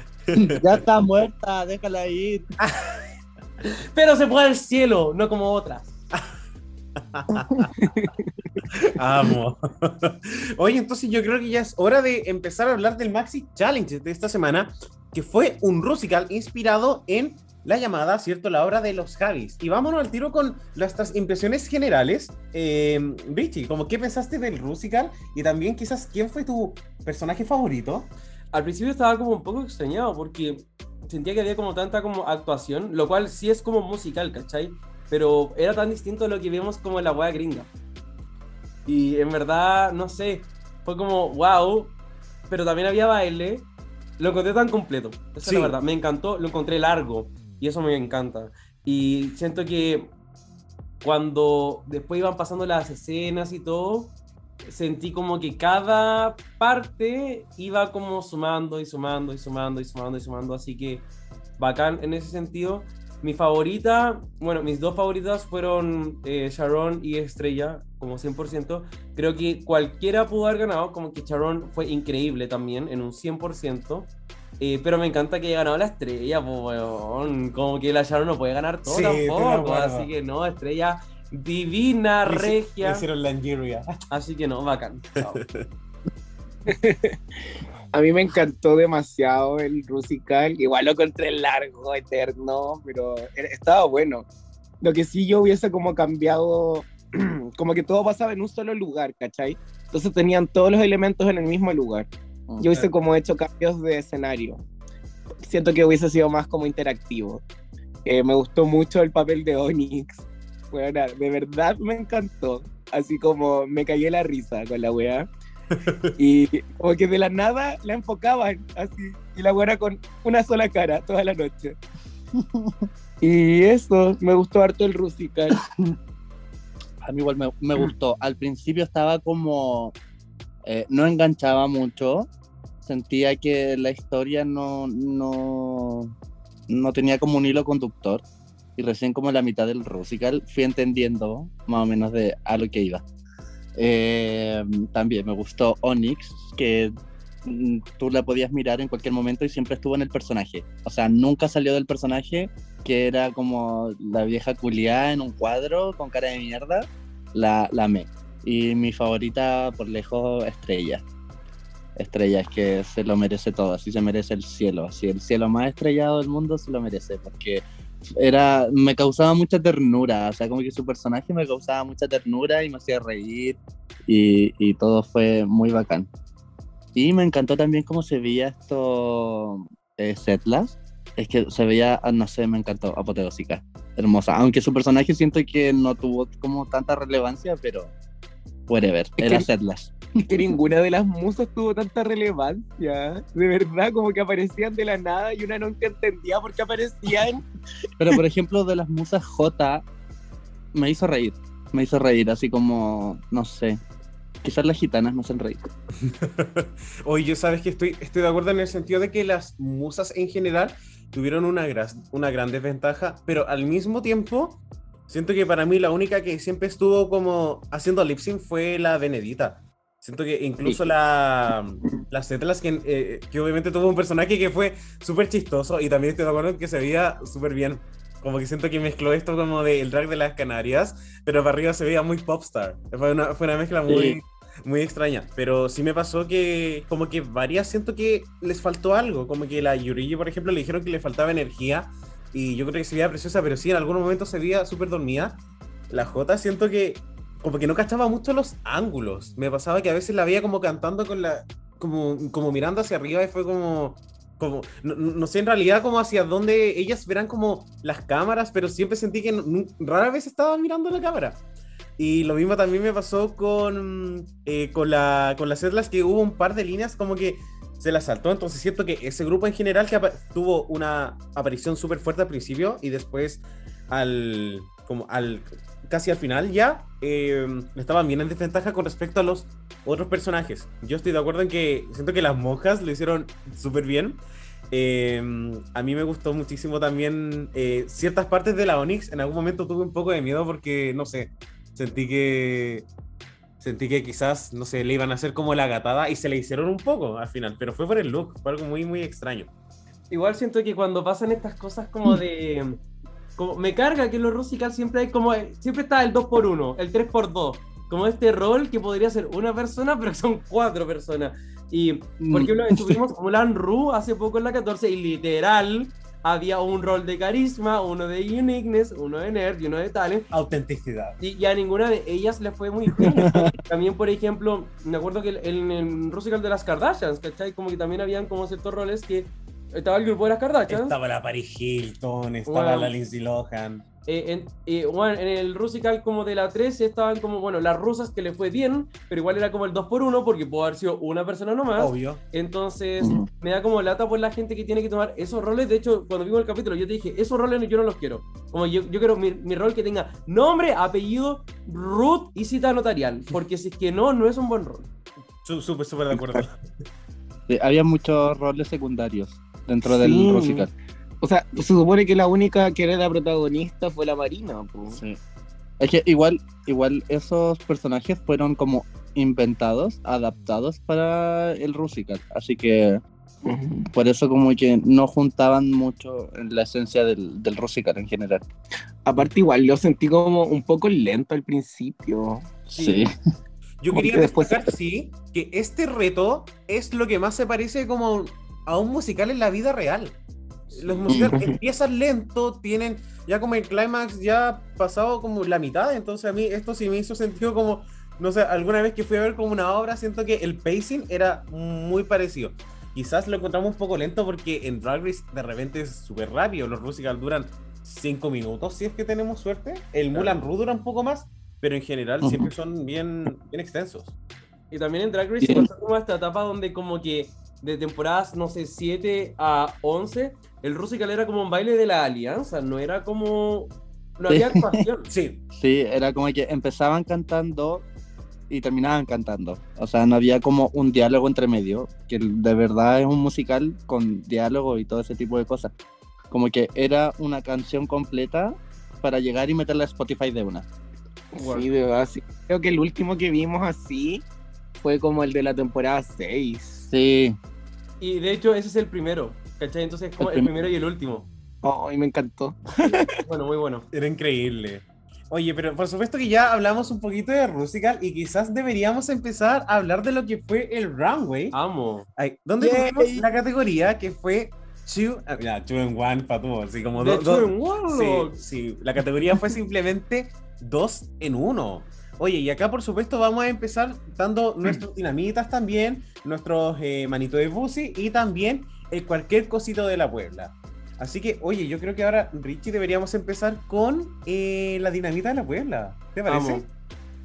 ya está muerta, déjala ir. Pero se puede al cielo, no como otras. Amo. Oye, entonces yo creo que ya es hora de empezar a hablar del Maxi Challenge de esta semana, que fue un musical inspirado en la llamada, ¿cierto? La obra de los Javis. Y vámonos al tiro con nuestras impresiones generales. Eh, Richie, como qué pensaste del musical y también quizás quién fue tu personaje favorito. al principio estaba como un poco extrañado porque sentía que había como tanta como actuación, lo cual sí es como musical, ¿cachai? Pero era tan distinto a lo que vemos como en la wea gringa. Y en verdad, no sé, fue como wow, pero también había baile. Lo encontré tan completo, esa es Sí. la verdad. Me encantó, lo encontré largo y eso me encanta. Y siento que cuando después iban pasando las escenas y todo, sentí como que cada parte iba como sumando y sumando y sumando y sumando y sumando, así que bacán en ese sentido. Mi favorita, bueno, mis dos favoritas fueron eh, Sharon y Estrella, como 100%. Creo que cualquiera pudo haber ganado, como que Sharon fue increíble también, en un 100%. Eh, pero me encanta que haya ganado la Estrella, po, weón. Como que la Sharon no puede ganar todo Sí, tampoco, así que no, Estrella divina, Le regia. le hicieron la Angeria. Así que no, bacán. A mí me encantó demasiado el musical. Igual lo encontré largo, eterno, pero estaba bueno. Lo que sí yo hubiese como cambiado, como que todo pasaba en un solo lugar, ¿cachai? Entonces tenían todos los elementos en el mismo lugar. Yo hubiese como hecho cambios de escenario. Siento que hubiese sido más como interactivo. Eh, me gustó mucho el papel de Onyx. Bueno, de verdad me encantó. Así como me caí la risa con la weá. Y como que de la nada la enfocaban así. Y la era con una sola cara toda la noche. Y eso, me gustó harto el Rusical. A mí igual me, me gustó. Al principio estaba como. eh, no enganchaba mucho. Sentía que la historia no, no, no tenía como un hilo conductor. Y recién como en la mitad del Rusical fui entendiendo más o menos de a lo que iba. Eh, también me gustó Onyx, que mm, tú la podías mirar en cualquier momento y siempre estuvo en el personaje. O sea, nunca salió del personaje, que era como la vieja culiada en un cuadro con cara de mierda. La, la amé. Y mi favorita por lejos, Estrella. Estrella es que se lo merece todo, así se merece el cielo. Así el cielo más estrellado del mundo se lo merece, porque era, me causaba mucha ternura, o sea, como que su personaje me causaba mucha ternura y me hacía reír y, y todo fue muy bacán. Y me encantó también cómo se veía esto, eh, Setlas, es que se veía, ah, no sé, me encantó, apoteósica, hermosa, aunque su personaje siento que no tuvo como tanta relevancia, pero whatever, Es era que- Setlas. que ninguna de las musas tuvo tanta relevancia. De verdad, como que aparecían de la nada y una nunca entendía por qué aparecían. Pero por ejemplo, de las musas J, me hizo reír, me hizo reír, así como, no sé, quizás las gitanas me hacen reír. Oye, yo sabes que estoy, estoy de acuerdo en el sentido de que las musas en general tuvieron una, una gran desventaja, pero al mismo tiempo siento que para mí la única que siempre estuvo como haciendo lip sync fue la Benedita. Siento que incluso la, las que, eh, que obviamente tuvo un personaje que fue súper chistoso y también estoy de acuerdo en que se veía súper bien. Como que siento que mezcló esto como del drag de las Canarias, pero para arriba se veía muy popstar. Fue una, fue una mezcla muy, muy extraña. Pero sí me pasó que como que varias siento que les faltó algo. Como que la Yurigi, por ejemplo, le dijeron que le faltaba energía y yo creo que se veía preciosa, pero sí en algunos momentos se veía súper dormida. La J siento que como que no cachaba mucho los ángulos. Me pasaba que a veces la veía como cantando con la. como, como mirando hacia arriba y fue como. como no, no sé en realidad como hacia dónde ellas verán como las cámaras, pero siempre sentí que rara vez estaban mirando la cámara. Y lo mismo también me pasó con, eh, con, la, con las Atlas, que hubo un par de líneas como que se las saltó. Entonces siento que ese grupo en general que tuvo una aparición súper fuerte al principio y después al, como al casi al final ya eh, estaban bien en desventaja con respecto a los otros personajes. Yo estoy de acuerdo en que siento que las monjas lo hicieron súper bien. Eh, a mí me gustó muchísimo también eh, ciertas partes de la Onyx. En algún momento tuve un poco de miedo porque, no sé, sentí que sentí que quizás, no sé, le iban a hacer como la gatada y se le hicieron un poco al final, pero fue por el look, fue algo muy, muy extraño. Igual siento que cuando pasan estas cosas como de. Como, me carga que en los Rusical siempre hay como. Siempre está el 2x1, el 3x2. Como este rol que podría ser una persona, pero son cuatro personas. Y, Mm. ejemplo, estuvimos Mulan Ru hace poco en la 14 y literal había un rol de carisma, uno de uniqueness, uno de nerd y uno de talent. Autenticidad. Y, y a ninguna de ellas le fue muy bien. también, por ejemplo, me acuerdo que en el Rusical de las Kardashians, ¿cachai? Como que también habían como ciertos roles que estaba el grupo de las Kardashians. Estaba la Paris Hilton, estaba Bueno. la Lindsay Lohan. Eh, en, eh, bueno, en el Rusical como de la 13 estaban como, bueno, las rusas que le fue bien, pero igual era como el 2x1 porque pudo haber sido una persona nomás. Obvio. Entonces, me da como lata por la gente que tiene que tomar esos roles. De hecho, cuando vimos el capítulo, yo te dije, esos roles yo no los quiero. Como yo, yo quiero mi, mi rol que tenga nombre, apellido, root y cita notarial. Porque si es que no, no es un buen rol. Sú- Súper, súper de acuerdo. Sí, había muchos roles secundarios dentro del musical. O sea, se supone que la única que era la protagonista fue la Marina. po. Sí. Es que igual, igual esos personajes fueron como inventados, adaptados para el Rusical. Así que por eso como que no juntaban mucho en la esencia del, del Rusical en general. Aparte, igual lo sentí como un poco lento al principio. Sí. Yo quería destacar, sí, que este reto es lo que más se parece como a un musical en la vida real. Los musicales Ujú. empiezan lento, tienen ya como el clímax ya pasado como la mitad, entonces a mí esto sí me hizo sentido como, no sé, alguna vez que fui a ver como una obra, siento que el pacing era muy parecido. Quizás lo encontramos un poco lento porque en Drag Race de repente es súper rápido, los musicals duran 5 minutos si es que tenemos suerte, el Mulan Ru dura un poco más, pero en general siempre son bien, bien extensos. Y también en Drag Race se pasó como esta etapa donde como que de temporadas, no sé, 7 a 11, el Rusical era como un baile de la alianza, no era como... No había Sí. actuación. Sí, Sí, era como que empezaban cantando y terminaban cantando. O sea, no había como un diálogo entre medio, que de verdad es un musical con diálogo y todo ese tipo de cosas. Como que era una canción completa para llegar y meterla a Spotify de una. Sí, de verdad, sí. Creo que el último que vimos así fue como el de la temporada 6. Sí, Y de hecho ese es el primero, ¿cachai? Entonces es como El el, prim- primero y el último. Ay, me encantó. Bueno, muy bueno. era increíble. Oye, pero por supuesto que ya hablamos un poquito de Rusical y quizás deberíamos empezar a hablar de lo que fue el runway. Amo. Ay, ¿Dónde tuvimos la categoría que fue Two, ah, ya, two and One para todos? Así como De do-. Sí, sí, la categoría fue simplemente dos en uno. Oye, y acá por supuesto vamos a empezar dando nuestros dinamitas también, nuestros eh, manitos de Busi y también el cualquier cosito de la Puebla. Así que, oye, yo creo que ahora, Richie, deberíamos empezar con eh, la dinamita de la Puebla. ¿Te parece?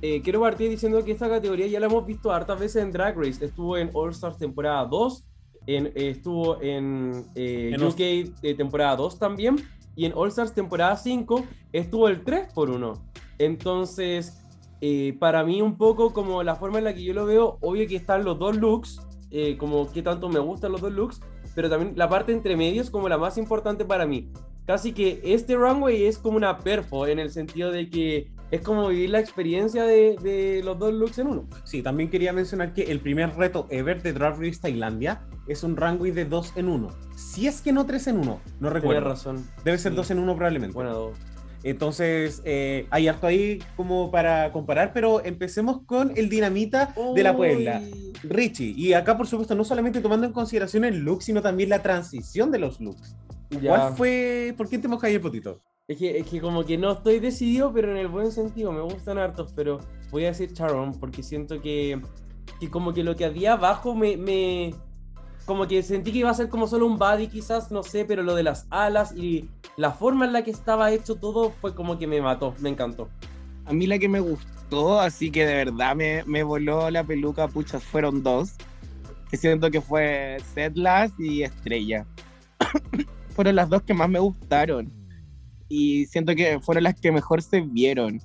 Eh, quiero partir diciendo que esta categoría ya la hemos visto hartas veces en Drag Race. Estuvo en All Stars temporada 2, en, eh, estuvo en, eh, En UK eh, temporada 2 también, y en All Stars temporada 5 estuvo el 3 por 1 Entonces, eh, para mí un poco como la forma en la que yo lo veo, obvio que están los dos looks, eh, como que tanto me gustan los dos looks, pero también la parte entre medios como la más importante para mí. Casi que este runway es como una perfo en el sentido de que es como vivir la experiencia de, de los dos looks en uno. Sí, también quería mencionar que el primer reto ever de Drag Race Tailandia es un runway de 2 en 1. Si es que no 3 en 1, no Tienes recuerdo. razón. Debe ser Sí. 2 en 1 probablemente. Bueno, dos. Entonces, eh, hay harto ahí como para comparar, pero empecemos con el dinamita de la Puebla. Richie, y acá por supuesto no solamente tomando en consideración el look, sino también la transición de los looks. Ya. ¿Cuál fue? ¿Por quién te mojáis el potito? Es que, es que como que no estoy decidido, pero en el buen sentido, me gustan hartos, pero voy a decir Charon porque siento que, que como que lo que había abajo me, me... Como que sentí que iba a ser como solo un body quizás, no sé, pero lo de las alas y la forma en la que estaba hecho todo fue como que me mató, me encantó. A mí la que me gustó, así que de verdad me, me voló la peluca, puchas, fueron dos. Que siento que fue Setlas y Estrella. fueron las dos que más me gustaron. Y siento que fueron las que mejor se vieron.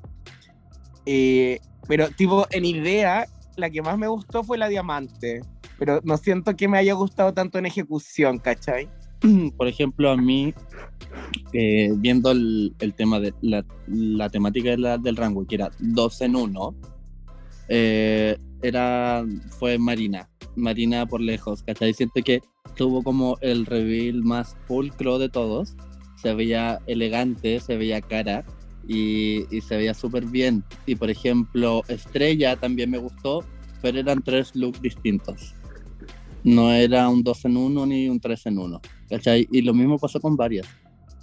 Eh, pero, tipo, en idea, la que más me gustó fue la diamante. Pero no siento que me haya gustado tanto en ejecución, ¿cachai? Por ejemplo, a mí, eh, viendo el, el tema de la, la temática de la- del rango, que era dos en uno, eh, era, fue Marina. Marina por lejos, ¿cachai? Siento que tuvo como el reveal más pulcro de todos. Se veía elegante, se veía cara y, y se veía súper bien. Y por ejemplo, Estrella también me gustó, pero eran tres looks distintos. No era un 2 en 1 ni un 3 en 1. ¿cachai? Y lo mismo pasó con varias.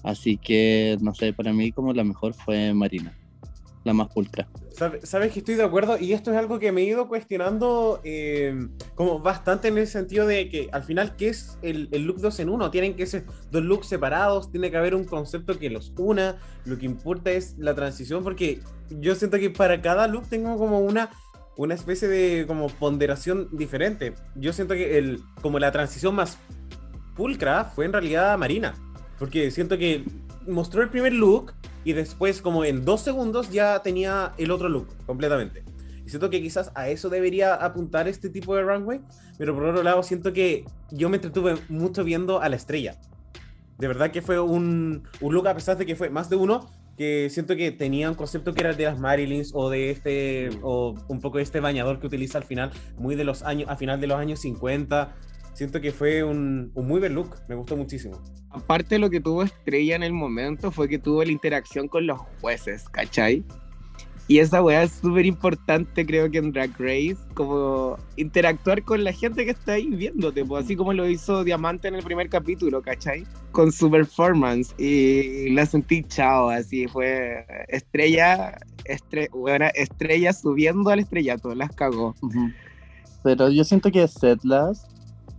Así que, no sé, para mí como la mejor fue Marina, la más pulcra. Sabe- Sabes que estoy de acuerdo y esto es algo que me he ido cuestionando eh, como bastante en el sentido de que al final, ¿qué es el, el look 2 en 1? Tienen que ser dos looks separados, tiene que haber un concepto que los una, lo que importa es la transición porque yo siento que para cada look tengo como una, una especie de como ponderación diferente. Yo siento que el, como la transición más pulcra fue en realidad Marina, porque siento que mostró el primer look y después como en dos segundos ya tenía el otro look completamente. Y siento que quizás a eso debería apuntar este tipo de runway, pero por otro lado siento que yo me entretuve mucho viendo a la estrella. De verdad que fue un, un look, a pesar de que fue más de uno, que siento que tenía un concepto que era de las Marilyns o de este, o un poco este bañador que utiliza al final, muy de los años, a final de los años 50. Siento que fue un, un muy buen look, me gustó muchísimo. Aparte lo que tuvo Estrella en el momento fue que tuvo la interacción con los jueces, ¿cachai? Y esa weá es súper importante, creo que en Drag Race, como interactuar con la gente que está ahí viéndote, pues así como lo hizo Diamante en el primer capítulo, ¿cachai? Con su performance. Y la sentí chao, así fue estrella, estre estrella subiendo al estrellato, las cagó. Pero yo siento que Setlas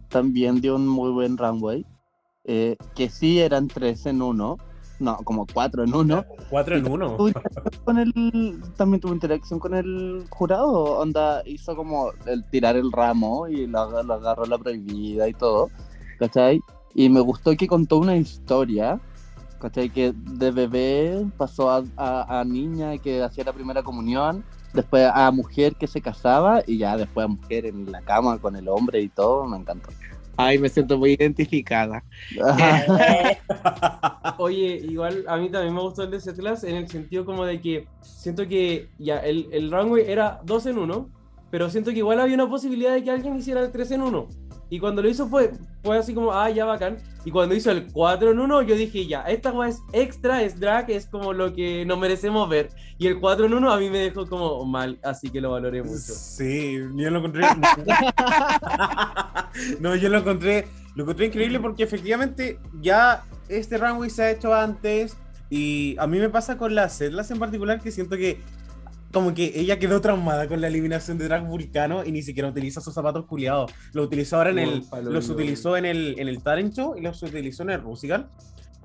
también dio un muy buen runway, eh, que sí eran 3 en 1, no, como 4 en 1. Cuatro en uno. Con el, también tuvo interacción con el jurado, onda, hizo como el tirar el ramo y lo, aga- lo agarró la prohibida y todo, ¿cachai? Y me gustó que contó una historia, ¿cachai? Que de bebé pasó a, a- a niña que hacía la primera comunión, después a mujer que se casaba y ya después a mujer en la cama con el hombre y todo, me encantó. Ay, me siento muy identificada. Oye, igual a mí también me gustó el de Setlas en el sentido como de que siento que ya el, el runway era 2 en 1, pero siento que igual había una posibilidad de que alguien hiciera el 3 en 1. Y cuando lo hizo fue, fue así como, ah, ya bacán. Y cuando hizo el 4 en 1, yo dije, ya, esta weá es extra, es drag, es como lo que nos merecemos ver. Y el 4 en 1 a mí me dejó como mal, así que lo valoré mucho. Sí, yo lo encontré. no, yo lo encontré, lo encontré increíble porque efectivamente ya este runway se ha hecho antes y a mí me pasa con las Setlas en particular que siento que como que ella quedó traumada con la eliminación de Drag Vulcano y ni siquiera utiliza sus zapatos culiados. Lo utilizó ahora en el, palo, los no. utilizó en el, en el Talent Show y los utilizó en el Rusical.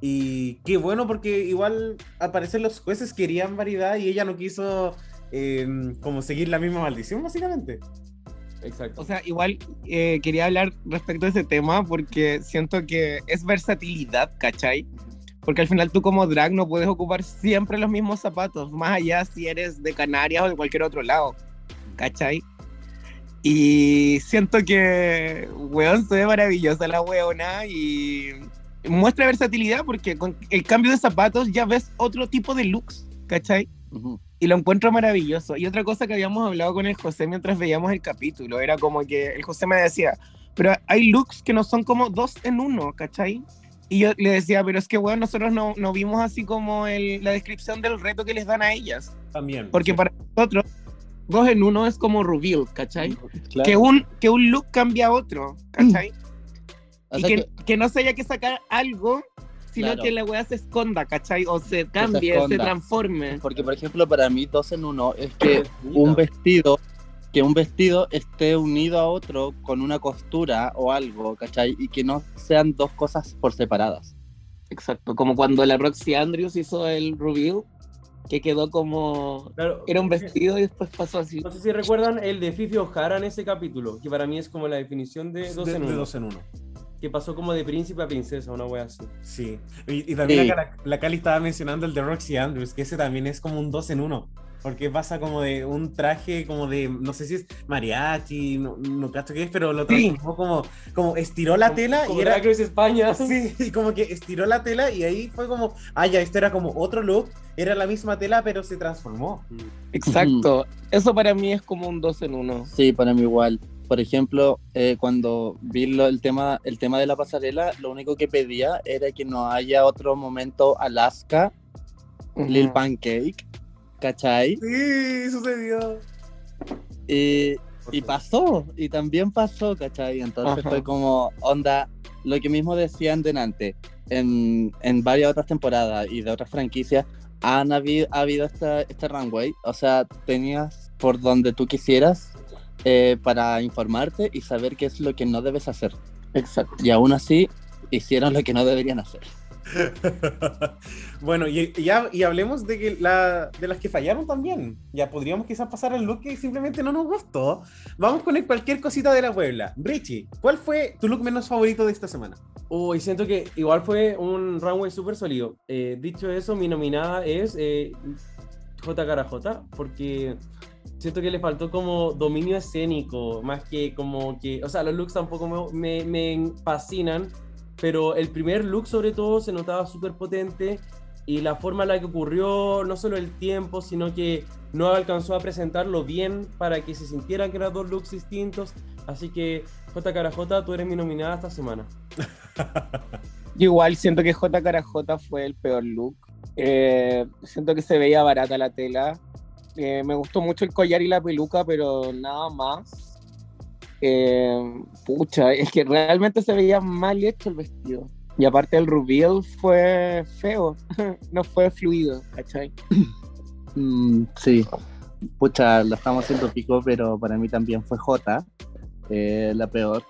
Y qué bueno porque igual al parecer los jueces querían variedad y ella no quiso eh, como seguir la misma maldición básicamente. Exacto. O sea, igual eh, quería hablar respecto a ese tema porque siento que es versatilidad, ¿cachai? Porque al final tú como drag no puedes ocupar siempre los mismos zapatos, más allá si eres de Canarias o de cualquier otro lado, ¿cachai? Y siento que, weón, se ve maravillosa la weona y muestra versatilidad porque con el cambio de zapatos ya ves otro tipo de looks, ¿cachai? Ujú. Y lo encuentro maravilloso. Y otra cosa que habíamos hablado con el José mientras veíamos el capítulo, era como que el José me decía, pero hay looks que no son como dos en uno, ¿cachai? Y yo le decía, pero es que, bueno, nosotros no, no vimos así como el- la descripción del reto que les dan a ellas. También. Porque para nosotros, dos en uno es como reveal, ¿cachai? Claro. Que, un, que un look cambia a otro, ¿cachai? O y que, que- que no se haya que sacar algo, sino Claro. que la weá se esconda, ¿cachai? O se cambie, se, esconda. transforme. Porque, por ejemplo, para mí, dos en uno es que un vestido, que un vestido esté unido a otro con una costura o algo, ¿cachai? Y que no sean dos cosas por separadas. Exacto, como cuando la Roxy Andrews hizo el reveal, que quedó como... Claro, Era un vestido y después pasó así. No sé si recuerdan el de Fifi O'Hara en ese capítulo, que para mí es como la definición de dos de, en de uno. dos en uno. Que pasó como de príncipe a princesa, una wea así. Sí. Y, y también Sí. la, la Cali estaba mencionando el de Roxy Andrews, que ese también es como un dos en uno. Porque pasa como de un traje como de, no sé si es mariachi, no, no cacho qué es, pero lo Sí. transformó como, como estiró la tela Como y era... Drag Race España. Sí, y como que estiró la tela y ahí fue como, ah, ya, esto era como otro look, era la misma tela, pero se transformó. Exacto. Eso para mí es como un dos en uno. Sí, para mí igual. Por ejemplo, eh, cuando vi lo- el, tema, el tema de la pasarela, lo único que pedía era que no haya otro momento Alaska, Lil Pancake, ¿cachai? Sí, sucedió. Y, y pasó, y también pasó, ¿cachai? Entonces Ajá. fue como, onda, lo que mismo decían delante, en, en varias otras temporadas y de otras franquicias, han habido, ha habido esta, este runway, o sea, tenías por donde tú quisieras eh, para informarte y saber qué es lo que no debes hacer. Exacto. Y aún así, hicieron lo que no deberían hacer. bueno, y, ya y hablemos de, que la, de las que fallaron también. Ya podríamos quizás pasar al look que simplemente no nos gustó. Vamos con cualquier cosita de la Puebla. Richie, ¿cuál fue tu look menos favorito de esta semana? Uy, siento que igual fue un runway súper sólido. Eh, dicho eso, mi nominada es eh, JKJ, porque siento que le faltó como dominio escénico, más que como que, o sea, los looks tampoco me, me, me fascinan, pero el primer look sobre todo se notaba súper potente y la forma en la que ocurrió, no solo el tiempo, sino que no alcanzó a presentarlo bien para que se sintieran que eran dos looks distintos. Así que JKJ, tú eres mi nominada esta semana. Igual siento que J. Carajota fue el peor look. Eh, siento que se veía barata la tela. Eh, me gustó mucho el collar y la peluca, pero nada más. Eh, pucha, es que realmente se veía mal hecho el vestido. Y aparte el reveal fue feo, no fue fluido, ¿cachai? Mm, sí, pucha, la estamos haciendo pico, pero para mí también fue J, eh, la peor.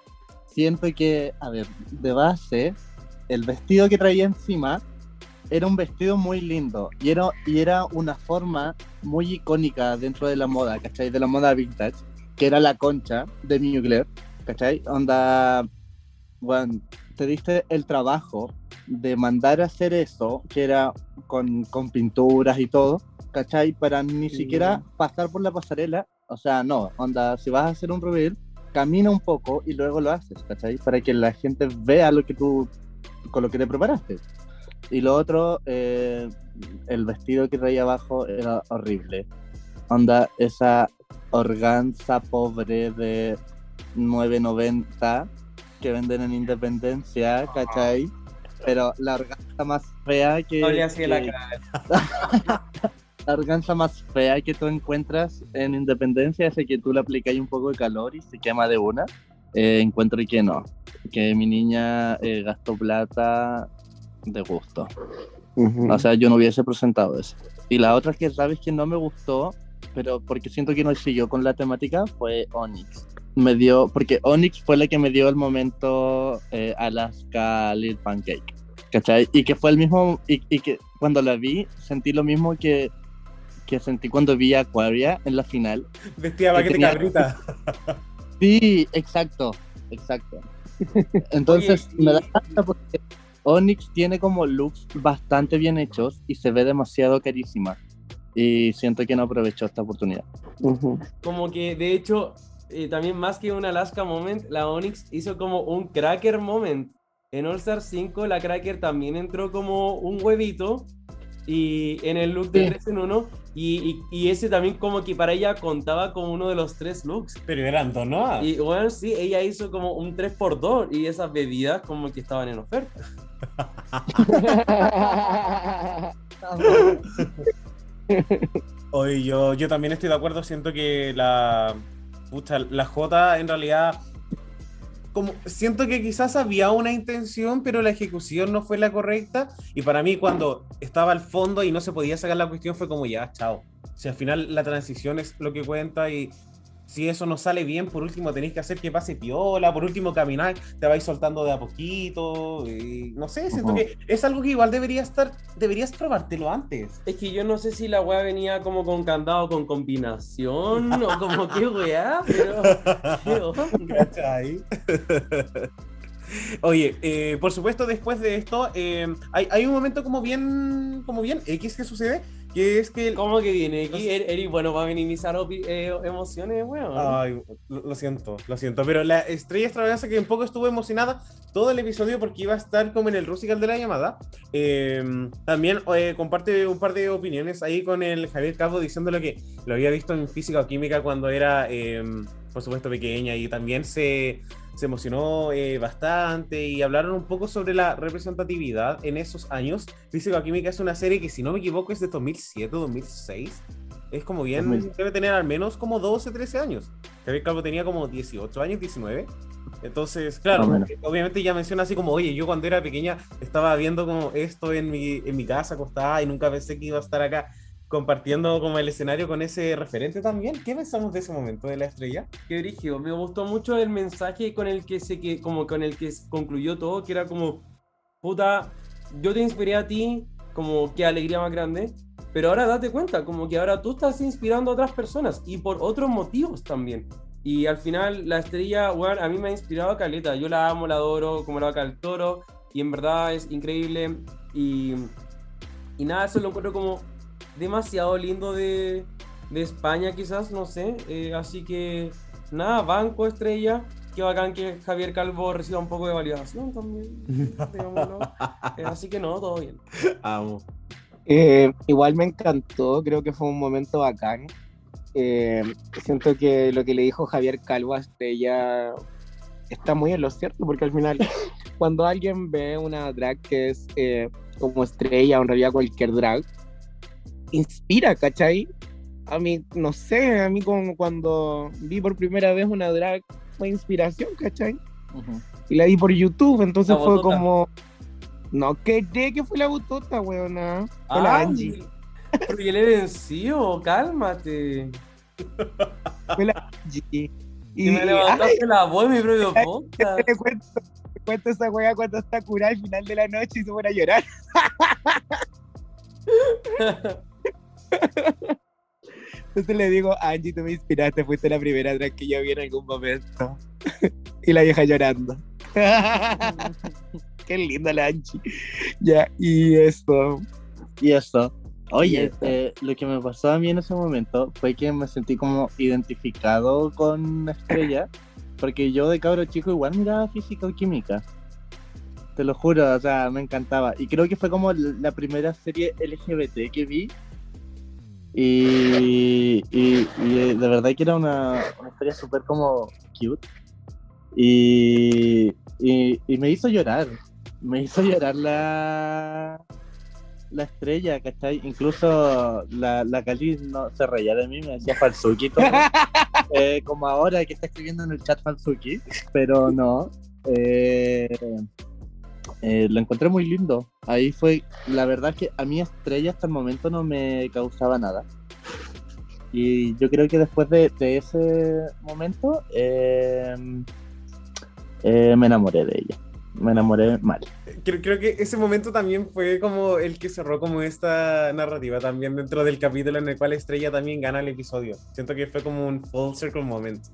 Siento que, a ver, de base, el vestido que traía encima era un vestido muy lindo y era, y era una forma muy icónica dentro de la moda, ¿cachai? De la moda vintage, que era la concha de Mugler, ¿cachai? Onda, bueno, te diste el trabajo de mandar a hacer eso, que era con, con pinturas y todo, ¿cachai? Para ni Sí. siquiera pasar por la pasarela. O sea, no, onda, si vas a hacer un reveal, camina un poco y luego lo haces, ¿cachai? Para que la gente vea lo que tú, con lo que te preparaste. Y lo otro, eh, el vestido que traía abajo era horrible. Onda, esa organza pobre de 9.90 que venden en Independencia, ¿cachai? Pero la organza más fea que... No le hacía la que- cara. la organza más fea que tú encuentras en Independencia es que tú le aplicáis un poco de calor y se quema de una. Eh, encuentro que no, que mi niña eh, gastó plata de gusto. O sea, yo no hubiese presentado eso. Y la otra que sabes que no me gustó, pero porque siento que no siguió con la temática, fue Onyx. Me dio, porque Onyx fue la que me dio el momento eh, Alaska Lil Pancake. ¿Cachai? Y que fue el mismo, y, y que cuando la vi, sentí lo mismo que, que sentí cuando vi a Aquaria en la final. Vestida Que paquete tenía- cabrita. Sí, exacto, exacto. Entonces Oye, y- me da pena porque Onyx tiene como looks bastante bien hechos y se ve demasiado carísima. Y siento que no aprovechó esta oportunidad. Como que de hecho, eh, también más que un Alaska Moment, la Onyx hizo como un Cracker Moment. En All Star 5 la Cracker también entró como un huevito y en el look de Sí. 3 en 1 y, y- y ese también como que para ella contaba como uno de los tres looks. Pero eran dos, ¿no? Y bueno, sí, ella hizo como un 3x2 y esas bebidas como que estaban en oferta. Oye, yo, yo también estoy de acuerdo, siento que la pucha, la J en realidad como siento que quizás había una intención, pero la ejecución no fue la correcta y para mí cuando estaba al fondo y no se podía sacar la cuestión fue como ya, chao. Si al final la transición es lo que cuenta y si eso no sale bien, por último tenéis que hacer que pase piola, por último caminar, te vais soltando de a poquito, y no sé, siento Ujú. que es algo que igual debería estar, deberías probártelo antes. Es que yo no sé si la weá venía como con candado con combinación o como qué weá, pero qué onda. Oye, eh, por supuesto, después de esto, eh, hay, hay un momento como bien, como bien X que sucede, que es que... ¿Cómo que viene aquí? Er- Eri, bueno, va a minimizar eh, emociones, weón. Ay, lo, lo siento, lo siento, pero la estrella extravaganza que un poco estuvo emocionada todo el episodio porque iba a estar como en el Rusical de la llamada. eh, también eh, comparte un par de opiniones ahí con el Javier Cabo diciéndole que lo había visto en física o química cuando era, eh, por supuesto, pequeña y también se, se emocionó eh, bastante y hablaron un poco sobre la representatividad en esos años. Física o química es una serie que, si no me equivoco, es de 2007 2006. Es como bien, 2000. debe tener al menos como 12, 13 años. Javier Calvo tenía como 18 años, 19. Entonces, claro, obviamente ya menciona así como, oye, yo cuando era pequeña estaba viendo como esto en mi, en mi casa acostada y nunca pensé que iba a estar acá compartiendo como el escenario con ese referente también. ¿Qué pensamos de ese momento de la estrella? Qué brígido. Me gustó mucho el mensaje con el que se que como con el que concluyó todo, que era como puta, yo te inspiré a ti, como qué alegría más grande, pero ahora date cuenta, como que ahora tú estás inspirando a otras personas y por otros motivos también. Y al final la estrella, weón, a mí me ha inspirado a Caleta. Yo la amo, la adoro, como la vaca al toro, y en verdad es increíble. Y, y nada, eso lo encuentro como demasiado lindo de, de España, quizás, no sé. Eh, así que nada, banco estrella. Qué bacán que Javier Calvo reciba un poco de validación también. digámoslo. Eh, así que no, todo bien. Amo. Eh, igual me encantó, creo que fue un momento bacán. Eh, siento que lo que le dijo Javier Calvo a Estrella está muy en lo cierto, porque al final, cuando alguien ve una drag que es eh, como Estrella o en realidad cualquier drag, inspira, ¿cachai? A mí, no sé, a mí como cuando vi por primera vez una drag fue inspiración, ¿cachai? Y la vi por YouTube, entonces La fue botota. como... No quedé que fue la botota, weona. Fue la Angie. Pero ya le venció, cálmate. Fue la Angie. Y me levantaste la voz mi propio podcast. te cuento, te cuento esa wea cuando está curada al final de la noche y se pone a llorar. Entonces le digo, Angie, tú me inspiraste, fuiste la primera drag que yo vi en algún momento. y la vieja llorando. Qué linda la Angie. Ya, y esto. Y eso. Oye, eh, lo que me pasó a mí en ese momento fue que me sentí como identificado con Estrella, porque yo de cabro chico igual miraba física o química. Te lo juro, o sea, me encantaba. Y creo que fue como la primera serie LGBT que vi. Y, y- y, eh, de verdad que era una, una historia súper como cute. Y, y, y me hizo llorar. Me hizo llorar la, la estrella, ¿cachai? Incluso la, la Cali no, se reía de mí, me decía Falsuki, todo. Eh, como ahora que está escribiendo en el chat Falsuki, pero no. Eh, eh, lo encontré muy lindo. Ahí fue, la verdad que a mí estrella hasta el momento no me causaba nada. Y yo creo que después de, ese momento eh, eh, me enamoré de ella. Me enamoré mal. Creo, creo que ese momento también fue como el que cerró como esta narrativa también dentro del capítulo en el cual Estrella también gana el episodio. Siento que fue como un full circle moment.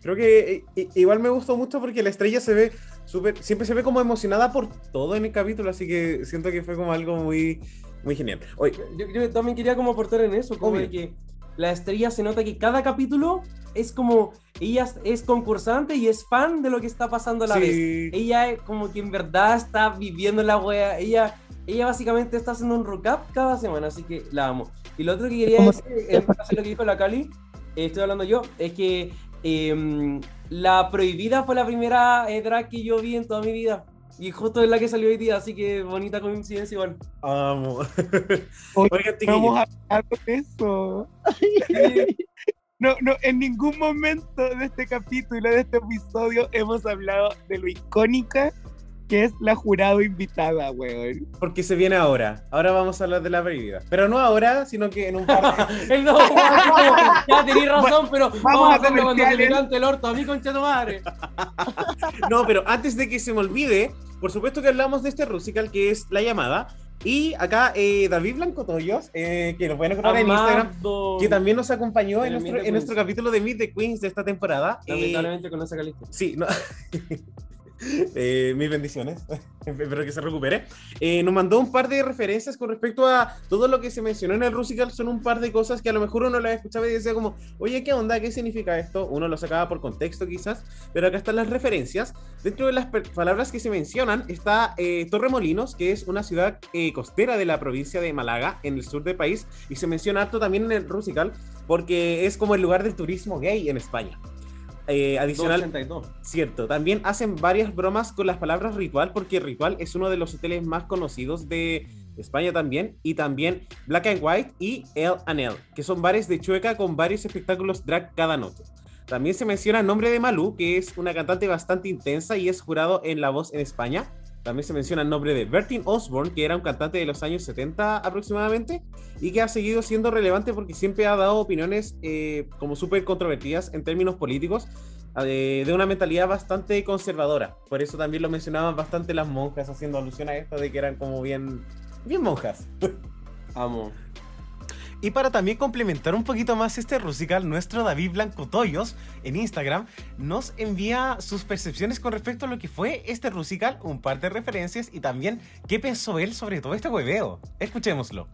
Creo que igual me gustó mucho porque la Estrella se ve súper, siempre se ve como emocionada por todo en el capítulo, así que siento que fue como algo muy, muy genial. Oye, Yo, yo también quería como aportar en eso, como de que la estrella se nota que cada capítulo es como, ella es concursante y es fan de lo que está pasando a la vez. sí, Ella es como que en verdad está viviendo la wea, ella ella básicamente está haciendo un recap cada semana, así que la amo. Y lo otro que quería ¿Cómo decir, en base a lo que dijo la Cali, eh, estoy hablando yo, es que em, la prohibida fue la primera eh, drag que yo vi en toda mi vida. Y justo es la que salió hoy día, así que bonita coincidencia igual. Oigan, chiquillos. vamos a hablar de eso. No, no, en ningún momento de este capítulo, de este episodio, hemos hablado de lo icónica que es la jurado invitada, weón. Porque se viene ahora. Ahora vamos a hablar de la prohibida. Pero no ahora, sino que en un par de... El no, ya tenéis razón, pero vamos, vamos a hacerlo cuando se le comerciales. cante el orto a mí, concha tu madre. No, pero antes de que se me olvide, por supuesto que hablamos de este Rusical que es La Llamada. Y acá eh, David Blanco Toyos, eh, que lo pueden encontrar en Instagram, que también nos acompañó en En nuestro, en nuestro capítulo de Meet the Queens de esta temporada. Eh, Lamentablemente con esa calista. Sí, no. Eh, mis bendiciones. Espero que se recupere. Eh, nos mandó un par de referencias con respecto a todo lo que se mencionó en el Rusical. Son un par de cosas que a lo mejor uno las escuchaba y decía como, oye, ¿qué onda? ¿Qué significa esto? Uno lo sacaba por contexto quizás, pero acá están las referencias. Dentro de las palabras que se mencionan está eh, Torremolinos, que es una ciudad eh, costera de la provincia de Málaga, en el sur del país, y se menciona harto también en el Rusical, porque es como el lugar del turismo gay en España. Eh, adicional, 282. Cierto, también hacen varias bromas con las palabras ritual, porque Ritual es uno de los hoteles más conocidos de España también, y también Black and White y El Anel, que son bares de Chueca con varios espectáculos drag cada noche. También se menciona el nombre de Malú, que es una cantante bastante intensa y es jurado en La Voz en España. También se menciona el nombre de Bertin Osborne, que era un cantante de los años 70 aproximadamente, y que ha seguido siendo relevante porque siempre ha dado opiniones eh, como súper controvertidas en términos políticos, eh, de una mentalidad bastante conservadora. Por eso también lo mencionaban bastante las monjas, haciendo alusión a esto de que eran como bien, bien monjas. Amo. Y para también complementar un poquito más este Rusical, nuestro David Blanco Toyos en Instagram nos envía sus percepciones con respecto a lo que fue este Rusical, un par de referencias y también qué pensó él sobre todo este hueveo. Escuchémoslo.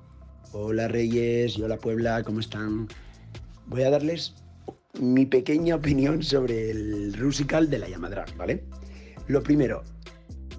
Hola Reyes y hola Puebla, ¿cómo están? Voy a darles mi pequeña opinión sobre el Rusical de la Llamadra, ¿vale? Lo primero,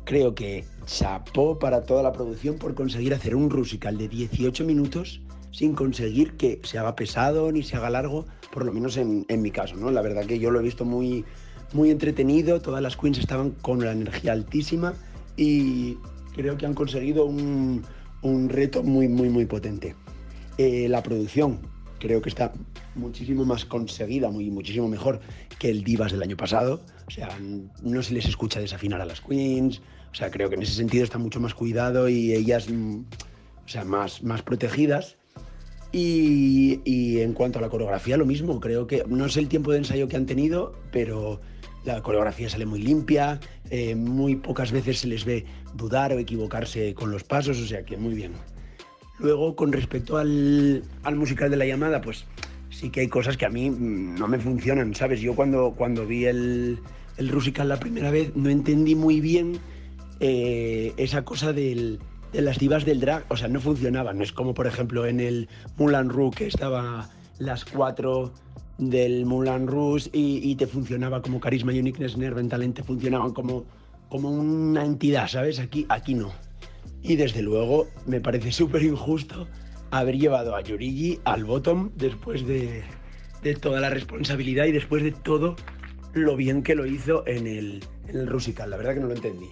creo que chapó para toda la producción por conseguir hacer un Rusical de 18 minutos sin conseguir que se haga pesado ni se haga largo, por lo menos en, en mi caso, ¿no? La verdad que yo lo he visto muy, muy entretenido, todas las queens estaban con la energía altísima y creo que han conseguido un, un reto muy, muy, muy potente. Eh, la producción creo que está muchísimo más conseguida, muy, muchísimo mejor que el Divas del año pasado. O sea, no se les escucha desafinar a las queens. O sea, creo que en ese sentido está mucho más cuidado y ellas, mm, o sea, más, más protegidas. Y, en cuanto a la coreografía, lo mismo. Creo que no sé el tiempo de ensayo que han tenido, pero la coreografía sale muy limpia. eh, muy pocas veces se les ve dudar o equivocarse con los pasos, o sea que muy bien. Luego, con respecto al, al musical de la llamada, pues sí que hay cosas que a mí mm, no me funcionan, ¿sabes? Yo cuando, cuando vi el, el Rusical la primera vez no entendí muy bien eh, esa cosa del, de las divas del drag, o sea, no funcionaban. No es como, por ejemplo, en el Moulin Rouge, que estaba las cuatro del Moulin Rouge y, y te funcionaba como carisma, uniqueness, nerve, and talent, te funcionaban como, como una entidad, ¿sabes? Aquí, aquí no. Y desde luego me parece súper injusto haber llevado a Yorigi al bottom después de, de toda la responsabilidad y después de todo lo bien que lo hizo en el, en el Rusical. La verdad que no lo entendí.